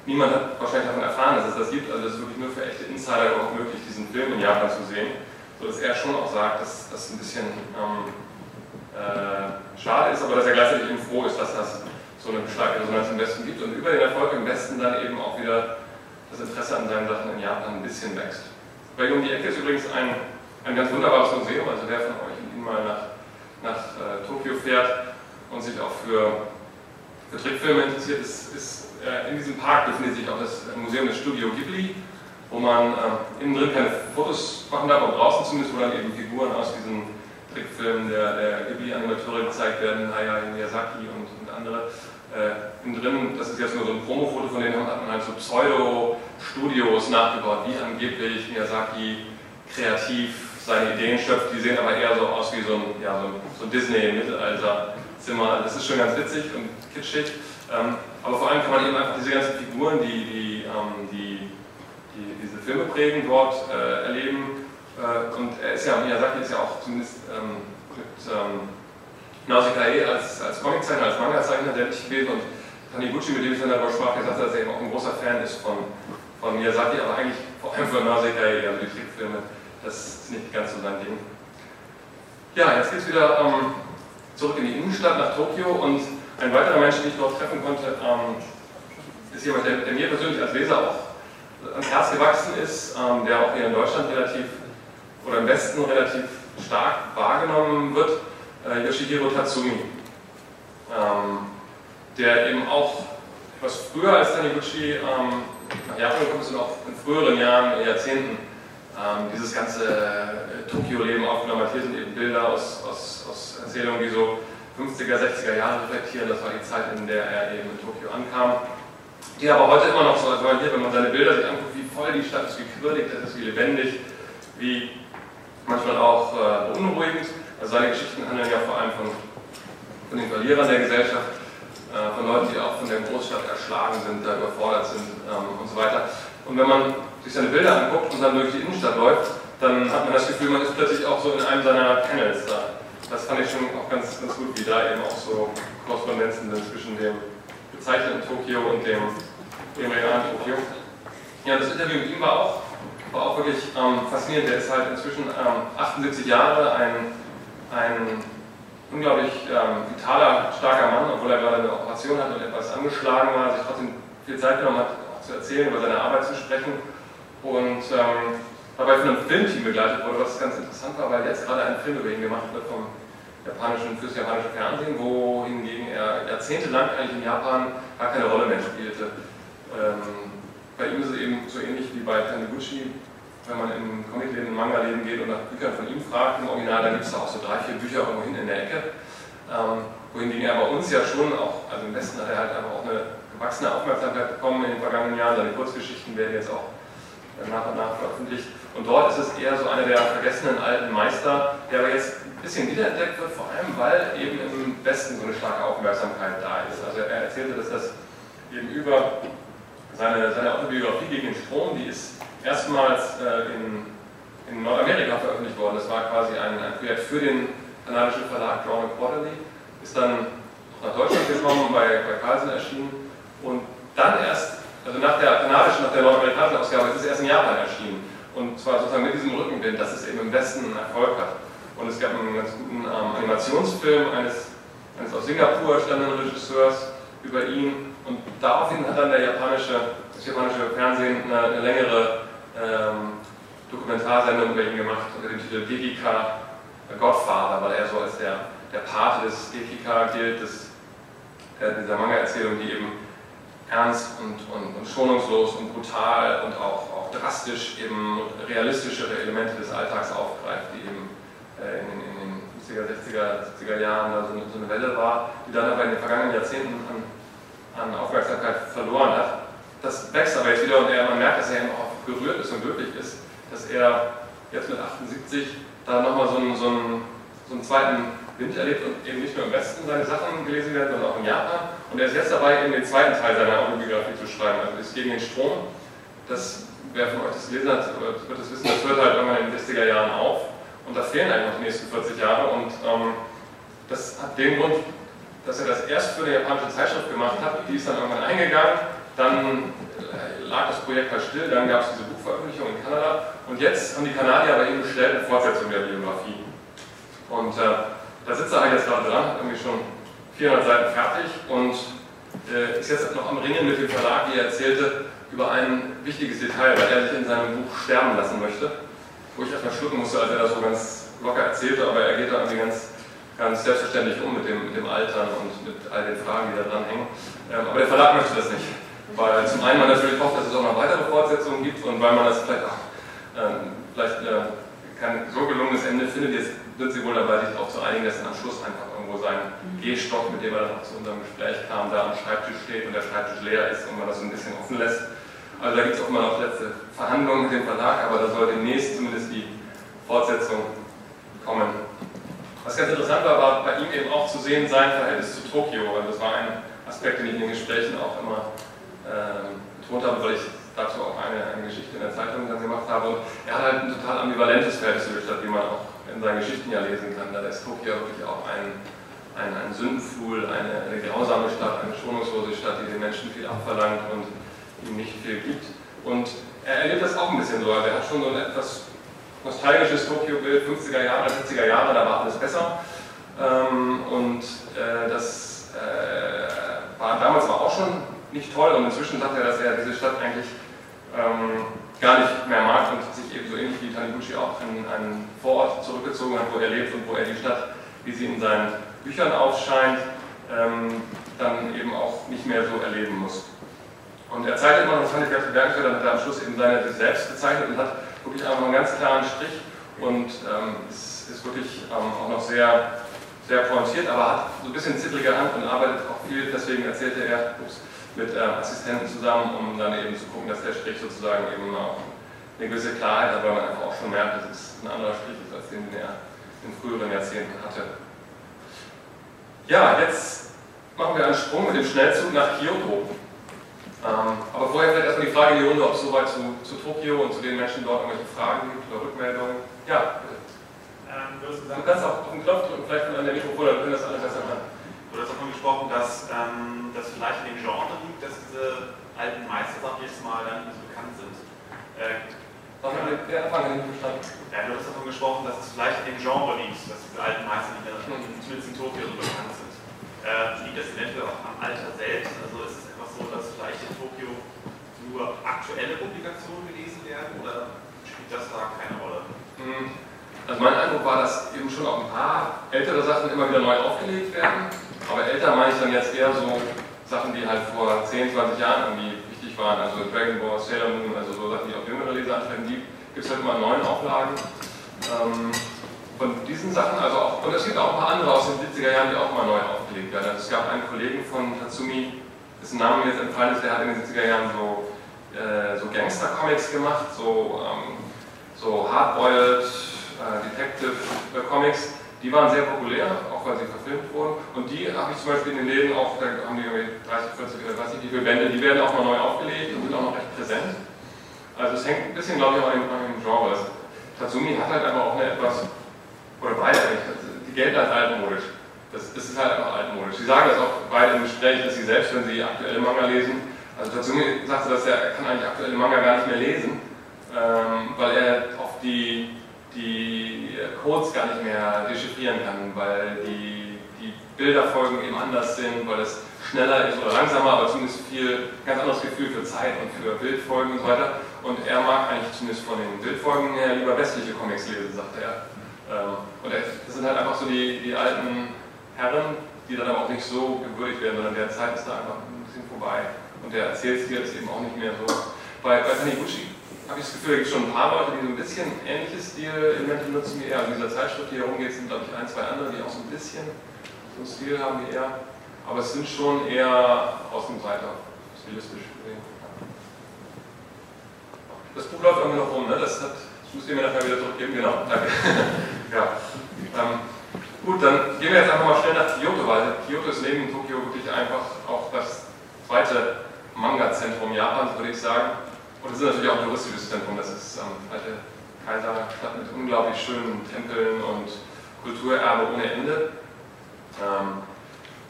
niemand hat wahrscheinlich davon erfahren, dass es das gibt. Also es ist wirklich nur für echte Insider überhaupt möglich, diesen Film in Japan zu sehen. So dass er schon auch sagt, dass das ein bisschen ähm, äh, schade ist, aber dass er gleichzeitig eben froh ist, dass das so eine starke Resonanz im Westen gibt und über den Erfolg im Westen dann eben auch wieder das Interesse an seinen Sachen in Japan ein bisschen wächst. Ihm um die Ecke ist übrigens ein, ein ganz wunderbares Museum, also wer von euch mal nach, nach äh, Tokio fährt, und sich auch für, für Trickfilme interessiert, ist, ist äh, in diesem Park befindet sich auch das Museum des Studio Ghibli, wo man äh, innen drin keine Fotos machen darf, aber draußen zumindest, wo dann eben Figuren aus diesen Trickfilmen der, der Ghibli-Animateure gezeigt werden, Hayao Miyazaki und, und andere. Äh, drin, das ist jetzt nur so ein Promo-Foto, von denen hat man halt so Pseudo-Studios nachgebaut, wie angeblich Miyazaki kreativ seine Ideen schöpft. Die sehen aber eher so aus wie so ein, ja, so so ein Disney-Mittelalter Zimmer. Das ist schon ganz witzig und kitschig. Ähm, aber vor allem kann man eben einfach diese ganzen Figuren, die, die, ähm, die, die diese Filme prägen, dort äh, erleben. Äh, und er ist ja, Miyazaki ist ja auch zumindest ähm, mit ähm, Nausicaa als, als Comiczeichner, als Manga-Zeichner der nicht gewählt und Taniguchi, mit dem ich dann darüber sprach, gesagt hat, dass er eben auch ein großer Fan ist von, von Miyazaki, aber eigentlich vor allem von Nausicaa, also die Trickfilme, das ist nicht ganz so sein Ding. Ja, jetzt geht es wieder ähm, zurück in die Innenstadt nach Tokio und ein weiterer Mensch, den ich dort treffen konnte, ähm, ist jemand, der, der, mir persönlich als Leser auch ans Herz gewachsen ist, ähm, der auch hier in Deutschland relativ oder im Westen relativ stark wahrgenommen wird, äh, Yoshihiro Tatsumi, ähm, der eben auch etwas früher als Taniguchi ähm, nach Japan gekommen ist und auch in früheren Jahren, Jahrzehnten, ähm, dieses ganze äh, Tokio-Leben aufgenommen hat. Hier sind eben Bilder aus, aus, aus Erzählungen, die so 50er, 60er Jahre reflektieren. Das war die Zeit, in der er eben in Tokio ankam. Die aber heute immer noch so, also hier, wenn man seine Bilder sich anguckt, wie voll die Stadt ist, wie quirlig das ist, wie lebendig, wie manchmal auch äh, beunruhigend. Also seine Geschichten handeln ja vor allem von, von den Verlierern der Gesellschaft, äh, von Leuten, die auch von der Großstadt erschlagen sind, da überfordert sind ähm, und so weiter. Und wenn man sich seine Bilder anguckt und dann durch die Innenstadt läuft, dann hat man das Gefühl, man ist plötzlich auch so in einem seiner Panels da. Das fand ich schon auch ganz, ganz gut, wie da eben auch so Korrespondenzen sind zwischen dem gezeichneten Tokio und dem, dem realen Tokio. Ja, das Interview mit ihm war auch, war auch wirklich ähm, faszinierend. Der ist halt inzwischen ähm, 78 Jahre, ein, ein unglaublich ähm, vitaler, starker Mann, obwohl er gerade eine Operation hat und etwas angeschlagen war, sich trotzdem viel Zeit genommen hat, auch zu erzählen, über seine Arbeit zu sprechen und ähm, dabei von einem Filmteam begleitet wurde, was ganz interessant war, weil jetzt gerade ein Film über ihn gemacht wird vom japanischen, fürs japanische Fernsehen, wohingegen er jahrzehntelang eigentlich in Japan gar keine Rolle mehr spielte. Ähm, bei ihm ist es eben so ähnlich wie bei Taniguchi, wenn man in Comicläden, Manga-Läden geht und nach Büchern von ihm fragt, im Original, dann gibt es da auch so drei, vier Bücher irgendwo hin in der Ecke. Ähm, wohingegen er bei uns ja schon auch, also im Westen hat er halt einfach auch eine gewachsene Aufmerksamkeit bekommen in den vergangenen Jahren. Seine Kurzgeschichten werden jetzt auch nach und nach veröffentlicht. Und dort ist es eher so einer der vergessenen alten Meister, der aber jetzt ein bisschen wiederentdeckt wird, vor allem weil eben im Westen so eine starke Aufmerksamkeit da ist. Also er erzählte, dass das eben über seine, seine Autobiografie gegen den Strom, die ist erstmals äh, in, in Nordamerika veröffentlicht worden. Das war quasi ein, ein Projekt für den kanadischen Verlag Drawn Quarterly, ist dann nach Deutschland gekommen, bei, bei Carlsen erschienen und dann erst also nach der kanadischen, nach der nordamerikanischen Ausgabe ist es erst in Japan erschienen. Und zwar sozusagen mit diesem Rückenwind, dass es eben im Westen einen Erfolg hat. Und es gab einen ganz guten ähm, Animationsfilm eines, eines aus Singapur stammenden Regisseurs über ihn. Und daraufhin hat dann der japanische, das japanische Fernsehen eine, eine längere ähm, Dokumentarsendung über ihn gemacht unter dem Titel Gekika Godfather, weil er so als der, der Pate des Gekika gilt, des, äh, dieser Manga-Erzählung, die eben ernst und, und, und, schonungslos und brutal und auch, auch drastisch eben realistischere Elemente des Alltags aufgreift, die eben äh, in, in, den 50er, 60er, 70er Jahren da so eine, so eine, Welle war, die dann aber in den vergangenen Jahrzehnten an, an Aufmerksamkeit verloren hat. Das wächst aber jetzt wieder und er, man merkt, dass er eben auch gerührt ist und glücklich ist, dass er jetzt mit 78 da nochmal so einen, so, so einen zweiten Wind erlebt und eben nicht nur im Westen seine Sachen gelesen werden, sondern auch in Japan. Und er ist jetzt dabei, eben den zweiten Teil seiner Autobiografie zu schreiben, also ist gegen den Strom. Das, wer von euch das gelesen hat, wird das wissen, das hört halt irgendwann in den 60er Jahren auf. Und da fehlen noch die nächsten 40 Jahre. Und ähm, das hat den Grund, dass er das erst für eine japanische Zeitschrift gemacht hat. Die ist dann irgendwann eingegangen. Dann lag das Projekt halt still. Dann gab es diese Buchveröffentlichung in Kanada. Und jetzt haben die Kanadier bei ihm bestellt eine Fortsetzung der Biografie. Und äh, da sitzt er halt jetzt gerade dran, hat irgendwie schon 400 Seiten fertig und äh, ist jetzt noch am Ringen mit dem Verlag, wie er erzählte, über ein wichtiges Detail, weil er sich in seinem Buch sterben lassen möchte wo ich erstmal schlucken musste, als er das so ganz locker erzählte, aber er geht da irgendwie ganz, ganz selbstverständlich um mit dem, mit dem Altern und mit all den Fragen, die da dran hängen. Ähm, aber der Verlag möchte das nicht, weil zum einen man natürlich hofft, dass es auch noch weitere Fortsetzungen gibt und weil man das vielleicht auch ähm, vielleicht äh, kein so gelungenes Ende findet, jetzt sind sie wohl dabei, sich auch zu einigen, dass am Schluss einfach irgendwo sein Gehstock, mit dem er dann auch zu unserem Gespräch kam, da am Schreibtisch steht und der Schreibtisch leer ist und man das so ein bisschen offen lässt. Also da gibt es auch immer noch letzte Verhandlungen mit dem Verlag, aber da soll demnächst zumindest die Fortsetzung kommen. Was ganz interessant war, war bei ihm eben auch zu sehen sein Verhältnis zu Tokio. Also das war ein Aspekt, den ich in den Gesprächen auch immer äh, betont habe, weil ich dazu auch eine, eine Geschichte in der Zeitung dann gemacht habe. Und er hat halt ein total ambivalentes Verhältnis zu der Stadt, wie man auch in seinen Geschichten ja lesen kann. Da ist Tokio wirklich auch ein, ein, ein Sündenpfuhl, eine, eine grausame Stadt, eine schonungslose Stadt, die den Menschen viel abverlangt und ihm nicht viel gibt. Und er erlebt das auch ein bisschen so. Er hat schon so ein etwas nostalgisches Tokio-Bild, 50er Jahre, 60er Jahre, da war alles besser. Ähm, und äh, das äh, war damals war auch schon nicht toll und inzwischen sagt er, dass er diese Stadt eigentlich ähm, gar nicht mehr mag und sich eben so ähnlich wie Taniguchi auch in einen Vorort zurückgezogen hat, wo er lebt und wo er die Stadt, wie sie in seinen Büchern aufscheint, ähm, dann eben auch nicht mehr so erleben muss. Und er zeichnet immer, das fand ich ganz bemerkenswert, dann hat er am Schluss eben seine selbst gezeichnet und hat wirklich einfach einen ganz klaren Strich und ähm, ist, ist, wirklich ähm, auch noch sehr, sehr pointiert, aber hat so ein bisschen zittrige Hand und arbeitet auch viel, deswegen erzählte er ups, mit äh, Assistenten zusammen, um dann eben zu gucken, dass der Strich sozusagen eben auch eine gewisse Klarheit hat, weil man einfach auch schon merkt, dass es ein anderer Strich ist, als den, den er in früheren Jahrzehnten hatte. Ja, jetzt machen wir einen Sprung mit dem Schnellzug nach Kyoto. Ähm, aber vorher vielleicht erstmal die Frage in die Runde, ob es soweit zu, zu Tokio und zu den Menschen dort irgendwelche Fragen gibt oder Rückmeldungen. Ja, bitte. Ähm, du, du, kannst auch auf den Knopf drücken, vielleicht an der Mikrofon, dann können das alle besser hören. Du hast davon gesprochen, dass ähm, das vielleicht in dem Genre liegt, dass diese alten Meister, sag ich jetzt mal, dann nicht so bekannt sind. Äh, der Anfang nicht verstanden. Ja, du hast davon gesprochen, dass es vielleicht in dem Genre liegt, dass diese alten Meister nicht mehr, mhm. zumindest in Tokio so bekannt sind. Äh, liegt das eventuell auch am Alter selbst? Also ist es so, dass vielleicht in Tokio nur aktuelle Publikationen gelesen werden oder spielt das da keine Rolle? Hm. Also mein Eindruck war, dass eben schon auch ein paar ältere Sachen immer wieder neu aufgelegt werden. Aber älter meine ich dann jetzt eher so Sachen, die halt vor 10, 20 Jahren irgendwie wichtig waren. Also Dragon Ball, Sailor Moon, also so Sachen, die auch jüngere Leser ansprechen, die gibt es halt immer in neuen Auflagen. Ähm, von diesen Sachen, also auch, und es gibt auch ein paar andere aus den 70er Jahren, die auch mal neu aufgelegt werden. Also es gab einen Kollegen von Tatsumi, dessen Name mir jetzt entfallen ist, der hat in den 70er Jahren so, äh, so Gangster-Comics gemacht, so, ähm, so Hardboiled äh, Detective-Comics. Die waren sehr populär, auch weil sie verfilmt wurden. Und die habe ich zum Beispiel in den Läden auch, da haben die irgendwie 30, 40 oder weiß nicht wie viele Bände, die werden auch mal neu aufgelegt und sind auch noch recht präsent. Also es hängt ein bisschen, glaube ich, auch an dem Genre. Tatsumi hat halt einfach auch eine etwas, oder beide eigentlich, die gelten als altmodisch. Das, das ist halt einfach altmodisch. Sie sagen das auch beide im Gespräch, dass sie selbst, wenn sie aktuelle Manga lesen, also Tatsumi sagte, dass er kann eigentlich aktuelle Manga gar nicht mehr lesen, ähm, weil er auch die, die Codes gar nicht mehr dechiffrieren kann, weil die, die Bilderfolgen eben anders sind, weil es schneller ist oder langsamer, aber zumindest viel ganz anderes Gefühl für Zeit und für Bildfolgen und so weiter. Und er mag eigentlich zumindest von den Bildfolgen her lieber westliche Comics lesen, sagte er. Ähm, und das sind halt einfach so die, die alten Herren, die dann aber auch nicht so gewürdigt werden, sondern der Zeit ist da einfach ein bisschen vorbei. Und der Erzählstil ist eben auch nicht mehr so. Bei, bei Taniguchi habe ich das Gefühl, da gibt es schon ein paar Leute, die so ein bisschen ähnliche Stilelemente nutzen wie er. In dieser Zeitschrift, die herumgeht, sind glaube ich ein, zwei andere, die auch so ein bisschen so einen Stil haben wie er. Aber es sind schon eher Außenseiter, stilistisch gesehen. Das Buch läuft irgendwie noch rum, ne? das, hat, das müsst ihr mir nachher wieder zurückgeben, genau, danke. ja. Ähm, gut, dann gehen wir jetzt einfach mal schnell nach Kyoto, weil Kyoto ist neben Tokio wirklich einfach auch das zweite Manga-Zentrum Japans, würde ich sagen. Und es ist natürlich auch ein touristisches Zentrum. Das ist ähm, alte Kaiserstadt mit unglaublich schönen Tempeln und Kulturerbe ohne Ende. Ähm,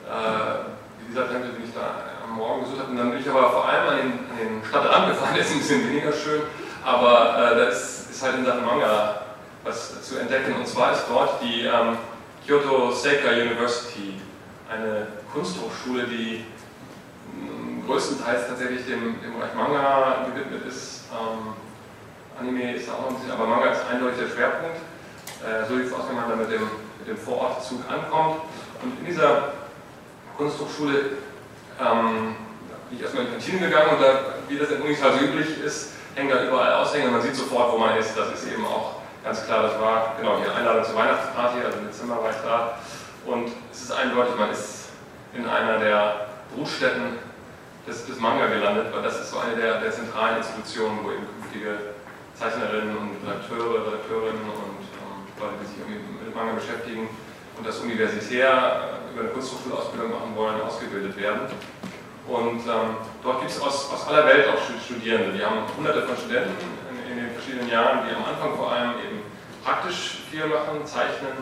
äh, dieser Tempel, den ich da am Morgen besucht habe, und dann bin ich aber vor allem an den, an den Stadtrand gefahren, der ist ein bisschen weniger schön, aber äh, da ist, ist, halt in Sachen Manga was zu entdecken. Und zwar ist dort die ähm, Kyoto Seika University, eine Kunsthochschule, die größtenteils tatsächlich dem, dem Bereich Manga gewidmet ist. Ähm, Anime ist auch ein bisschen, aber Manga ist eindeutig der Schwerpunkt. Äh, so sieht es aus, wenn man dann mit dem, mit dem Vorortzug ankommt. Und in dieser Kunsthochschule ähm, bin ich erstmal in die Kantine gegangen und da, wie das in Unis halt üblich ist, hängen da überall Aushänge und man sieht sofort, wo man ist. Das ist eben auch ganz klar, das war genau die Einladung zur Weihnachtsparty, also im Dezember war ich da. Und es ist eindeutig, man ist in einer der Brutstätten des, des Manga gelandet, weil das ist so eine der, der zentralen Institutionen, wo eben künftige Zeichnerinnen und Redakteure, Redakteurinnen und ähm, Leute, die sich irgendwie mit Manga beschäftigen und das universitär über eine Kunsthochschulausbildung machen wollen, ausgebildet werden. Und ähm, dort gibt es aus, aus aller Welt auch Studierende. Die haben hunderte von Studenten in, in, den verschiedenen Jahren, die am Anfang vor allem eben praktisch viel machen, zeichnen,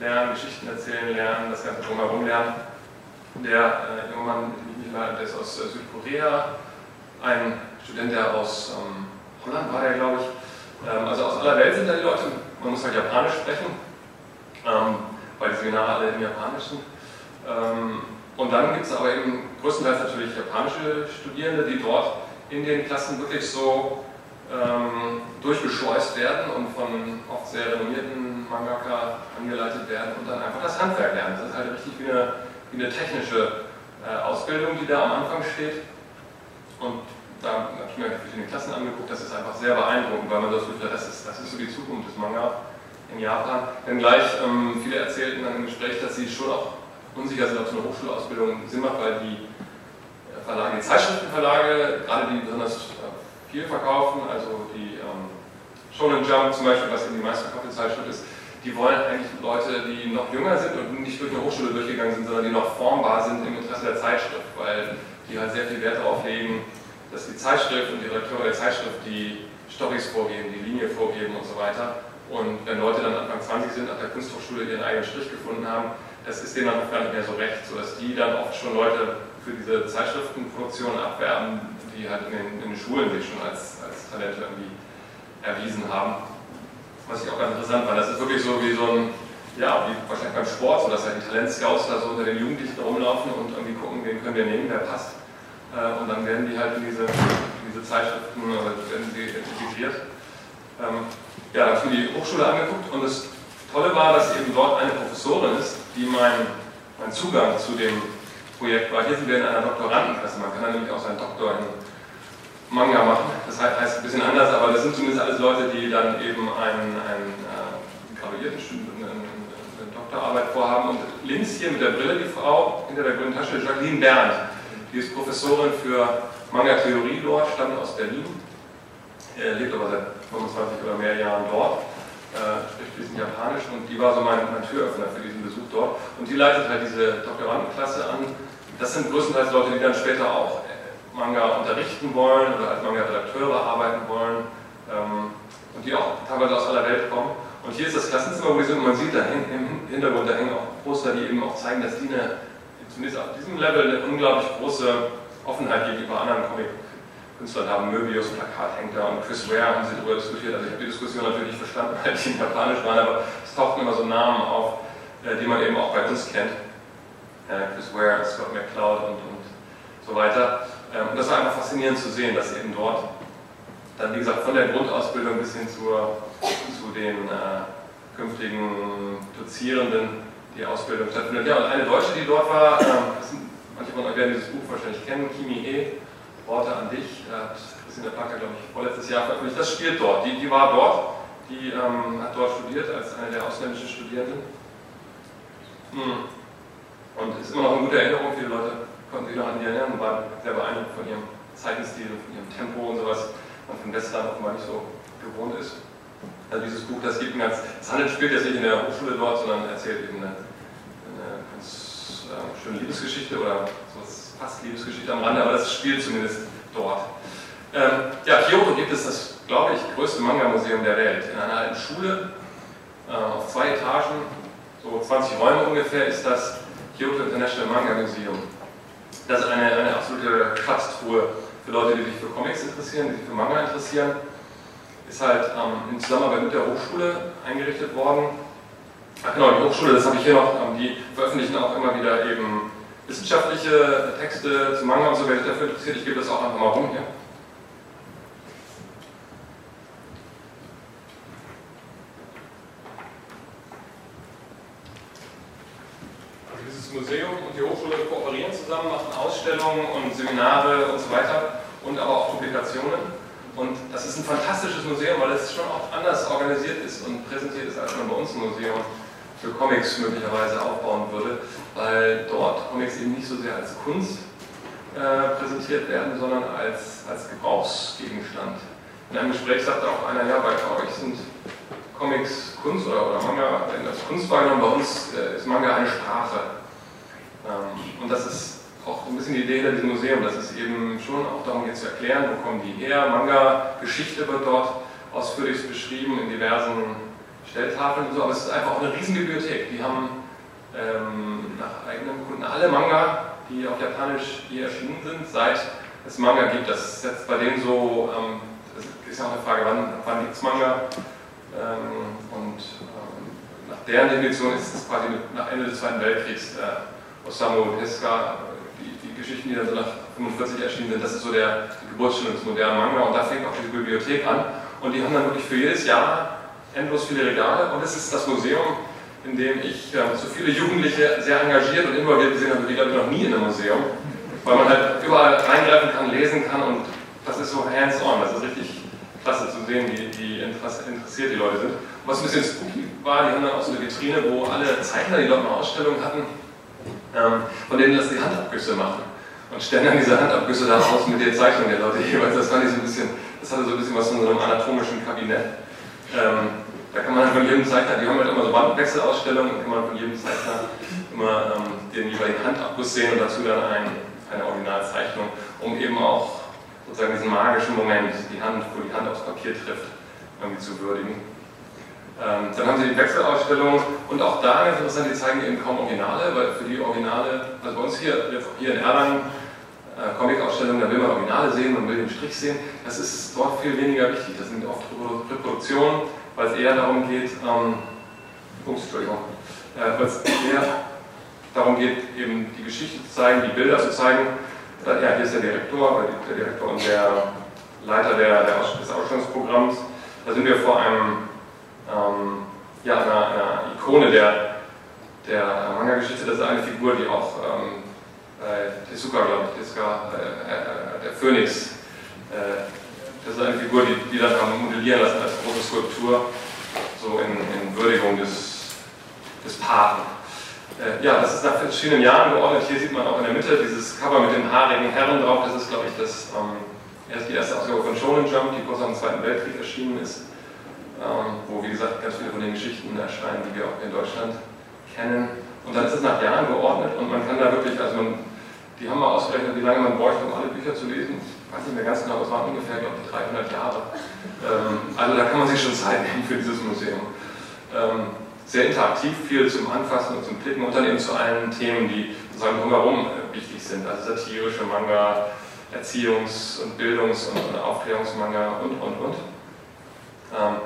lernen, Geschichten erzählen lernen, das Ganze drumherum lernen. Der äh, junge Mann, der ist aus äh, Südkorea, ein Student, der aus ähm, Holland war, der glaube ich. Ähm, also aus aller Welt sind da die Leute. Man muss halt Japanisch sprechen, ähm, weil die Seminare alle im Japanisch sind. Ähm, und dann gibt es aber eben größtenteils natürlich japanische Studierende, die dort in den Klassen wirklich so ähm, durchgeschleust werden und von oft sehr renommierten Mangaka angeleitet werden und dann einfach das Handwerk lernen. Das ist halt richtig wie eine, wie eine technische Ausbildung, die da am Anfang steht. Und da habe ich mir verschiedene Klassen angeguckt, das ist einfach sehr beeindruckend, weil man das Gefühl hat, das ist, das ist so die Zukunft des Manga in Japan. Wenngleich ähm, viele erzählten dann im Gespräch, dass sie schon auch unsicher sind, ob so eine Hochschulausbildung Sinn macht, weil die äh, Verlage, die Zeitschriftenverlage, gerade die besonders äh, viel verkaufen, also die ähm, Shonen Jump zum Beispiel, was eben die meistverkaufte Zeitschrift ist, die wollen eigentlich Leute, die noch jünger sind und nicht durch eine Hochschule durchgegangen sind, sondern die noch formbar sind im Interesse der Zeitschrift, weil die halt sehr viel Wert darauf legen, dass die Zeitschrift und die Redakteure der Zeitschrift die Storys vorgeben, die Linie vorgeben und so weiter. Und wenn Leute dann Anfang 20 sind, nach der Kunsthochschule ihren eigenen Strich gefunden haben, das ist denen dann auch gar nicht mehr so recht, sodass die dann oft schon Leute für diese Zeitschriftenproduktion abwerben, die halt in den, in den Schulen sich schon als, als Talente irgendwie erwiesen haben. Was ich auch ganz interessant fand, das ist wirklich so wie so ein, ja, wie wahrscheinlich beim Sport, so dass halt die Talentscouts da so unter den Jugendlichen rumlaufen und irgendwie gucken, wen können wir nehmen, wer passt. Äh, und dann werden die halt in diese, in diese Zeitschriften oder werden sie integriert. Ähm, ja, dann habe ich mir die Hochschule angeguckt und das Tolle war, dass eben dort eine Professorin ist, die mein, mein Zugang zu dem Projekt war. Hier sind wir in einer Doktorandenklasse, man kann da nämlich auch seinen Doktor in Manga machen. Das heißt ein bisschen anders, aber das sind zumindest alles Leute, die dann eben einen, einen äh, graduierten eine, eine Doktorarbeit vorhaben. Und links hier mit der Brille die Frau hinter der grünen Tasche, Jacqueline Berndt. Die ist Professorin für Manga-Theorie dort, stammt aus Berlin, er lebt aber seit 25 oder mehr Jahren dort, äh, spricht fließend Japanisch und die war so mein, mein Türöffner für diesen Besuch dort. Und die leitet halt diese Doktorandenklasse an. Das sind größtenteils Leute, die dann später auch Manga unterrichten wollen oder als Manga-Redakteure arbeiten wollen ähm, und die auch teilweise aus aller Welt kommen. Und hier ist das Klassenzimmer, wo wir sind, und man sieht da im Hintergrund, da hängen auch Poster, die eben auch zeigen, dass die eine, zumindest auf diesem Level eine unglaublich große Offenheit gegenüber anderen Comic-Künstlern haben. Möbius Plakat hängt da und Chris Ware haben sie darüber diskutiert. Also ich habe die Diskussion natürlich nicht verstanden, weil die in Japanisch waren, aber es tauchten immer so Namen auf, äh, die man eben auch bei uns kennt. Äh, Chris Ware, Scott McCloud und, und so weiter. Ähm, und das war einfach faszinierend zu sehen, dass eben dort dann, wie gesagt, von der Grundausbildung bis hin zur, zu den äh, künftigen Dozierenden die Ausbildung stattfindet. Ja, und eine Deutsche, die dort war, sind, manche von euch werden dieses Buch wahrscheinlich kennen, Kimi He, Worte an dich, hat Christine Packer, glaube ich, vorletztes Jahr veröffentlicht. Das spielt dort. Die, die war dort, die ähm, hat dort studiert als eine der ausländischen Studierenden. Hm. Und ist immer noch eine gute Erinnerung. Viele Leute konnten sich noch an die erinnern und waren sehr beeindruckt von ihrem Zeichenstil, von ihrem Tempo und sowas, was von Westland offenbar nicht so gewohnt ist. Also dieses Buch, das gibt ein ganz, das handelt, spielt jetzt nicht in der Hochschule dort, sondern erzählt eben eine, eine ganz äh, schöne Liebesgeschichte oder sowas, fast Liebesgeschichte am Rande, aber das spielt zumindest dort. Ähm, ja, Kyoto gibt es das, glaube ich, größte Manga-Museum der Welt. In einer alten Schule, äh, auf zwei Etagen, so 20 Räume ungefähr, ist das Kyoto International Manga Museum. Das ist eine, eine absolute Schatztruhe für Leute, die sich für Comics interessieren, die sich für Manga interessieren ist halt ähm, in Zusammenarbeit mit der Hochschule eingerichtet worden. Ach genau, die Hochschule, das habe ich hier noch, ähm, die veröffentlichen auch immer wieder eben wissenschaftliche Texte zu Manga und so, wer sich dafür interessiert, ich gebe das auch einfach mal rum hier. Also dieses Museum und die Hochschule kooperieren zusammen, machen Ausstellungen und Seminare und so weiter und aber auch Publikationen. Und das ist ein fantastisches Museum, weil es schon auch anders organisiert ist und präsentiert ist, als man bei uns ein Museum für Comics möglicherweise aufbauen würde, weil dort Comics eben nicht so sehr als Kunst äh, präsentiert werden, sondern als, als Gebrauchsgegenstand. In einem Gespräch sagte auch einer, ja, bei euch sind Comics Kunst oder, oder Manga als Kunst wahrgenommen, bei uns äh, ist Manga eine Sprache. Ähm, und das ist auch ein bisschen die Idee hinter diesem Museum, dass es eben schon auch darum geht zu erklären, wo kommen die her. Manga-Geschichte wird dort ausführlich beschrieben in diversen Stelltafeln und so, aber es ist einfach auch eine Riesenbibliothek. Die haben ähm, nach eigenem Kunden alle Manga, die auf Japanisch hier erschienen sind, seit es Manga gibt. Das ist jetzt bei denen so, ähm, das ist ja auch eine Frage, wann, wann gibt es Manga? Ähm, und ähm, nach deren Definition ist es quasi nach Ende des Zweiten Weltkriegs. Äh, Osamu Tezuka Geschichten, die dann so nach 45 erschienen sind, das ist so der, die Geburtsstunde des modernen Manga und da fängt auch diese Bibliothek an. Und die haben dann wirklich für jedes Jahr endlos viele Regale. Und es ist das Museum, in dem ich äh, so viele Jugendliche sehr engagiert und involviert gesehen habe, wie glaube ich noch nie in einem Museum, weil man halt überall reingreifen kann, lesen kann und das ist so hands-on, das ist richtig klasse zu sehen, wie, wie interessiert die Leute sind. Was ein bisschen spooky war, die haben dann auch so eine Vitrine, wo alle Zeichner, die dort eine Ausstellung hatten, ähm, von denen das die Handabgüsse machen und stellen dann diese Handabgüsse da aus mit der Zeichnung der Leute jeweils. Das fand ich so ein bisschen, das hatte so ein bisschen was von so einem anatomischen Kabinett. Ähm, da kann man halt von jedem Zeichner, die haben halt immer so Wandwechselausstellungen, kann man von jedem Zeichner immer ähm, den jeweiligen Handabguss sehen und dazu dann ein, eine Originalzeichnung, um eben auch sozusagen diesen magischen Moment, die Hand, wo die Hand aufs Papier trifft, irgendwie zu würdigen. Ähm, dann haben sie die Wechselausstellung und auch da ganz interessant, die zeigen eben kaum Originale, weil für die Originale, also bei uns hier, hier in Erlangen, äh, Comic-Ausstellung, da will man Originale sehen, man will den Strich sehen. Das ist dort viel weniger wichtig. Das sind oft Reproduktionen, weil es eher darum geht, ähm, ups, Entschuldigung, äh, weil es eher darum geht, eben die Geschichte zu zeigen, die Bilder zu zeigen. Äh, ja, hier ist der Direktor, der Direktor und der Leiter der, der Aus des Ausstellungsprogramms. Da sind wir vor einem, ähm, ja, einer, einer Ikone der, der Manga-Geschichte. Das ist eine Figur, die auch ähm, äh, Tezuka, glaube ich, Tezuka, äh, äh, der Phönix. Äh, das ist eine Figur, die, die dann haben modellieren lassen als große Skulptur, so in, in Würdigung des, des Paten. Äh, ja, das ist nach verschiedenen Jahren geordnet. Hier sieht man auch in der Mitte dieses Cover mit den haarigen Herren drauf. Das ist, glaube ich, das, ähm, die erste Ausgabe von Shonen Jump, die kurz nach dem Zweiten Weltkrieg erschienen ist. Ähm, wo, wie gesagt, ganz viele von den Geschichten erscheinen, die wir auch in Deutschland kennen. Und dann ist es nach Jahren geordnet und man kann da wirklich, also man die haben mal ausgerechnet, wie lange man bräuchte, um alle Bücher zu lesen. Ich weiß nicht mehr ganz genau, aber es waren ungefähr, glaube ich, 300 Jahre. Ähm, also da kann man sich schon Zeit nehmen für dieses Museum. Ähm, sehr interaktiv, viel zum Anfassen und zum Klicken und dann eben zu allen Themen, die sozusagen drumherum äh, wichtig sind. Also satirische Manga, Erziehungs- und Bildungs- und, und Aufklärungsmanga und, und, und. Ähm,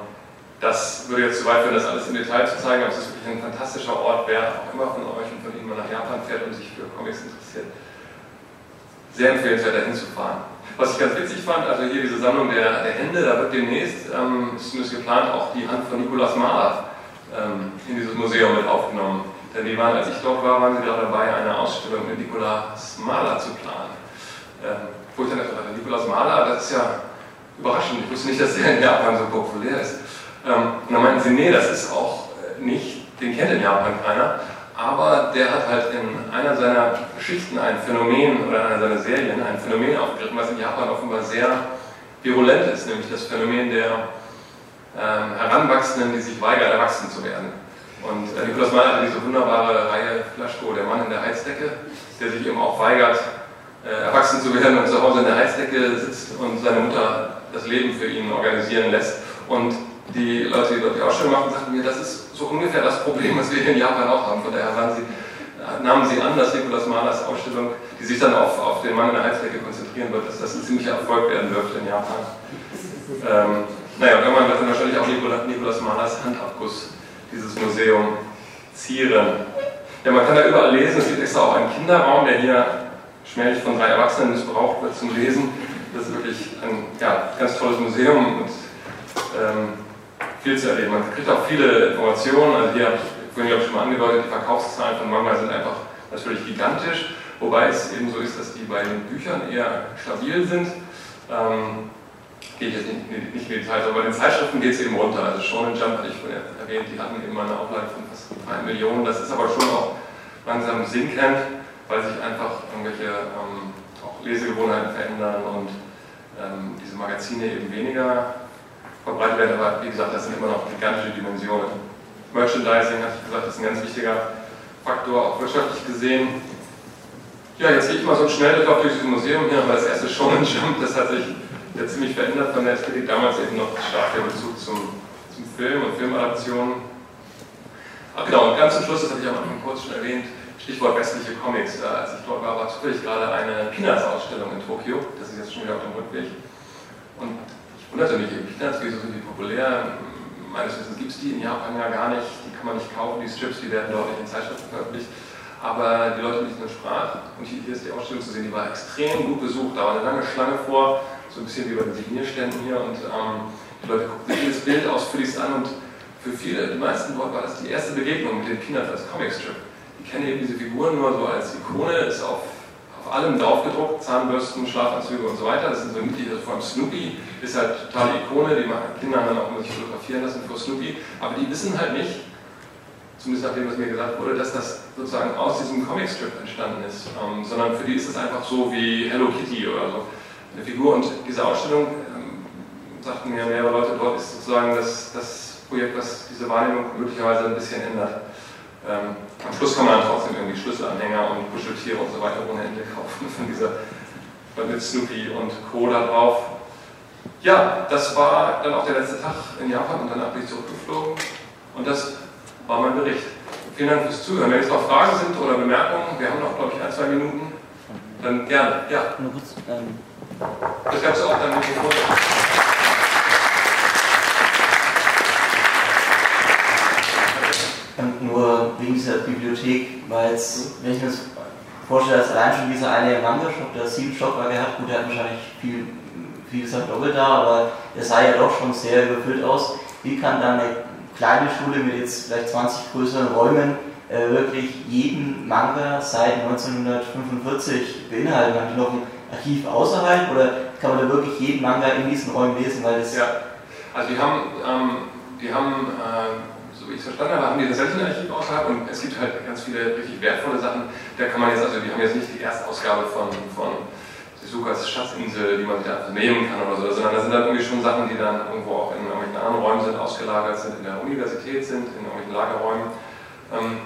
das würde jetzt zu weit führen, das alles im Detail zu zeigen, aber es ist wirklich ein fantastischer Ort, wer auch immer von euch und von Ihnen mal nach Japan fährt und sich für Comics interessiert sehr empfehlenswert, dahin zu fahren. Was ich ganz witzig fand, also hier diese Sammlung der, der Hände, da wird demnächst, ähm, ist zumindest geplant, auch die Hand von Nikolaus Mahler ähm, in dieses Museum mit aufgenommen. Denn die waren, als ich dort war, waren sie gerade dabei, eine Ausstellung mit Nikolaus Mahler zu planen. Ähm, wo ich dann dachte, Nikolaus Mahler, das ist ja überraschend. Ich wusste nicht, dass der in Japan so populär ist. Ähm, und dann meinten sie, nee, das ist auch äh, nicht, den kennt in Japan keiner. Aber der hat halt in einer seiner Geschichten ein Phänomen oder in einer seiner Serien ein Phänomen aufgegriffen, was in Japan offenbar sehr virulent ist, nämlich das Phänomen der ähm, Heranwachsenden, die sich weigern, erwachsen zu werden. Und äh, Nikolaus Mahler hat diese wunderbare Reihe Flaschko, der Mann in der Heizdecke, der sich eben auch weigert, äh, erwachsen zu werden und zu Hause in der Heizdecke sitzt und seine Mutter das Leben für ihn organisieren lässt. Und die Leute, die dort die Ausstellung machen, sagten mir, das ist so ungefähr das Problem, was wir hier in Japan auch haben. Von daher sie, nahmen sie an, dass Nikolaus Mahlers Ausstellung, die sich dann auf, auf den Mann in der Heizdecke konzentrieren wird, dass das ein ziemlicher Erfolg werden dürfte in Japan. Ähm, naja, irgendwann wird dann wahrscheinlich auch Nikolaus Mahlers Handabguss dieses Museum zieren. Ja, man kann da überall lesen, es gibt extra auch einen Kinderraum, der hier schmählich von drei Erwachsenen missbraucht wird zum Lesen. Das ist wirklich ein ja, ganz tolles Museum und ähm, viel zu erleben. Man kriegt auch viele Informationen. Also hier habe ich vorhin habe ich schon mal angedeutet, die Verkaufszahlen von Manga sind einfach natürlich gigantisch, wobei es eben so ist, dass die bei den Büchern eher stabil sind. Ähm, gehe ich jetzt nicht, nicht in die Details, aber bei den Zeitschriften geht es eben runter. Also Shonen Jump hatte ich vorhin erwähnt, die hatten immer eine Auflage von fast 3 Millionen. Das ist aber schon auch langsam sinkend, weil sich einfach irgendwelche ähm, auch Lesegewohnheiten verändern und ähm, diese Magazine eben weniger verbreitet werden. Aber wie gesagt, das sind immer noch gigantische Dimensionen. Merchandising, hatte ich gesagt, ist ein ganz wichtiger Faktor, auch wirtschaftlich gesehen. Ja, jetzt gehe ich mal so schnell durch dieses Museum hier, aber das erste Shonen Jump, das hat sich ja ziemlich verändert von der Ästhetik. Damals eben noch stark der Bezug zum, zum Film und Filmadaptionen. Ach genau, und ganz zum Schluss, das hatte ich am Anfang kurz schon erwähnt, Stichwort westliche Comics. Da, als ich dort war, war zufällig gerade eine Peanuts-Ausstellung in Tokio. Das ist jetzt schon wieder auf dem Rückweg. Und ich wunderte mich, Peanuts, wieso sind die populär? Meines Wissens gibt es die in Japan ja gar nicht. Die kann man nicht kaufen, die Strips, die werden dort nicht in Zeitschriften veröffentlicht. Aber die Leute, die ich sprach, und hier ist die Ausstellung zu sehen, die war extrem gut besucht. Da war eine lange Schlange vor so ein bisschen wie bei den Signierständen hier und ähm, die Leute guckten sich das Bild ausführlichst an und für viele, die meisten dort war das die erste Begegnung mit den Peanuts als Comicstrip. Die kennen eben diese Figuren nur so als Ikone, ist auf, auf allem drauf gedruckt, Zahnbürsten, Schlafanzüge und so weiter. Das sind so niedlich, also vor allem Snoopy ist halt totale Ikone, die machen Kinder dann auch immer sich fotografieren lassen vor Snoopy, aber die wissen halt nicht, zumindest nach dem, was mir gesagt wurde, dass das sozusagen aus diesem Comicstrip entstanden ist, ähm, sondern für die ist es einfach so wie Hello Kitty oder so eine Figur. Und diese Ausstellung, ähm, sagten mir mehrere Leute dort, ist sozusagen das, das Projekt, was diese Wahrnehmung möglicherweise ein bisschen ändert. Ähm, am Schluss kann man dann trotzdem irgendwie Schlüsselanhänger und Kuscheltiere und so weiter ohne Ende kaufen von dieser mit Snoopy und Co. da drauf. Ja, das war dann auch der letzte Tag in Japan und danach bin ich zurückgeflogen und das war mein Bericht. Vielen Dank fürs Zuhören. Wenn jetzt noch Fragen sind oder Bemerkungen, wir haben noch, glaube ich, ein, zwei Minuten, dann gerne. Ja. Nur kurz, ähm das gab es auch dann Mikrofon. Nur wegen dieser Bibliothek, weil es, wenn ich mir das vorstelle, dass allein schon dieser eine Manga-Shop, der sieben Stockwerke hat, gut, der hat wahrscheinlich viel, wie gesagt, doppelt da, aber der sah ja doch schon sehr überfüllt aus. Wie kann dann eine kleine Schule mit jetzt vielleicht 20 größeren Räumen äh, wirklich jeden Manga seit 1945 beinhalten? Haben die noch ein Archiv außerhalb oder kann man da wirklich jeden Manga in diesen Räumen lesen? Weil das ja, also die haben, ähm, die haben äh, so wie ich es verstanden habe, haben die tatsächlich ein Archiv außerhalb und es gibt halt ganz viele richtig wertvolle Sachen. Da kann man jetzt, also die haben jetzt nicht die Erstausgabe von, von Sukas Schatzinsel, die man sich einfach nehmen kann oder so, sondern da sind dann irgendwie schon Sachen, die dann irgendwo auch in irgendwelchen anderen Räumen sind, ausgelagert sind, in der Universität sind, in irgendwelchen Lagerräumen. Ähm,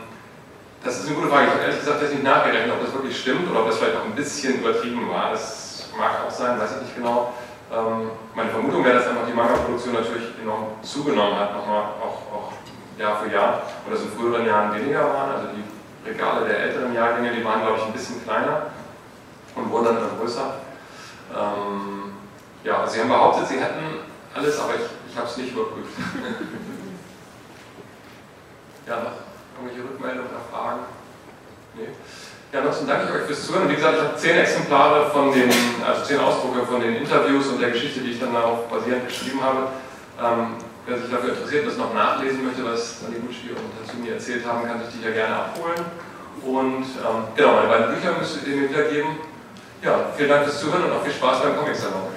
das ist eine gute Frage. Ich habe ehrlich gesagt jetzt nicht nachgerechnet, ob das wirklich stimmt oder ob das vielleicht auch ein bisschen übertrieben war. Das mag auch sein, weiß ich nicht genau. Ähm, meine Vermutung wäre, dass einfach die Manga-Produktion natürlich enorm zugenommen hat, nochmal auch Jahr für Jahr. Und das in früheren Jahren weniger waren. Also die Regale der älteren Jahrgänge, die waren, glaube ich, ein bisschen kleiner und wurden dann immer größer. Ähm, ja, sie haben behauptet, sie hätten alles, aber ich, ich habe es nicht überprüft. ja, noch. Irgendwelche Rückmeldungen oder Fragen? Nee. Ja, ansonsten danke ich euch fürs Zuhören. Wie gesagt, ich habe zehn Exemplare von den, also zehn Ausdrucke von den Interviews und der Geschichte, die ich dann darauf basierend geschrieben habe. Ähm, wer sich dafür interessiert, das noch nachlesen möchte, was Taniguchi und Tatsumi erzählt haben, kann sich die ja gerne abholen. Und ähm, genau, meine beiden Bücher müsst ihr mir wiedergeben. Ja, vielen Dank fürs Zuhören und auch viel Spaß beim Comic-Salon.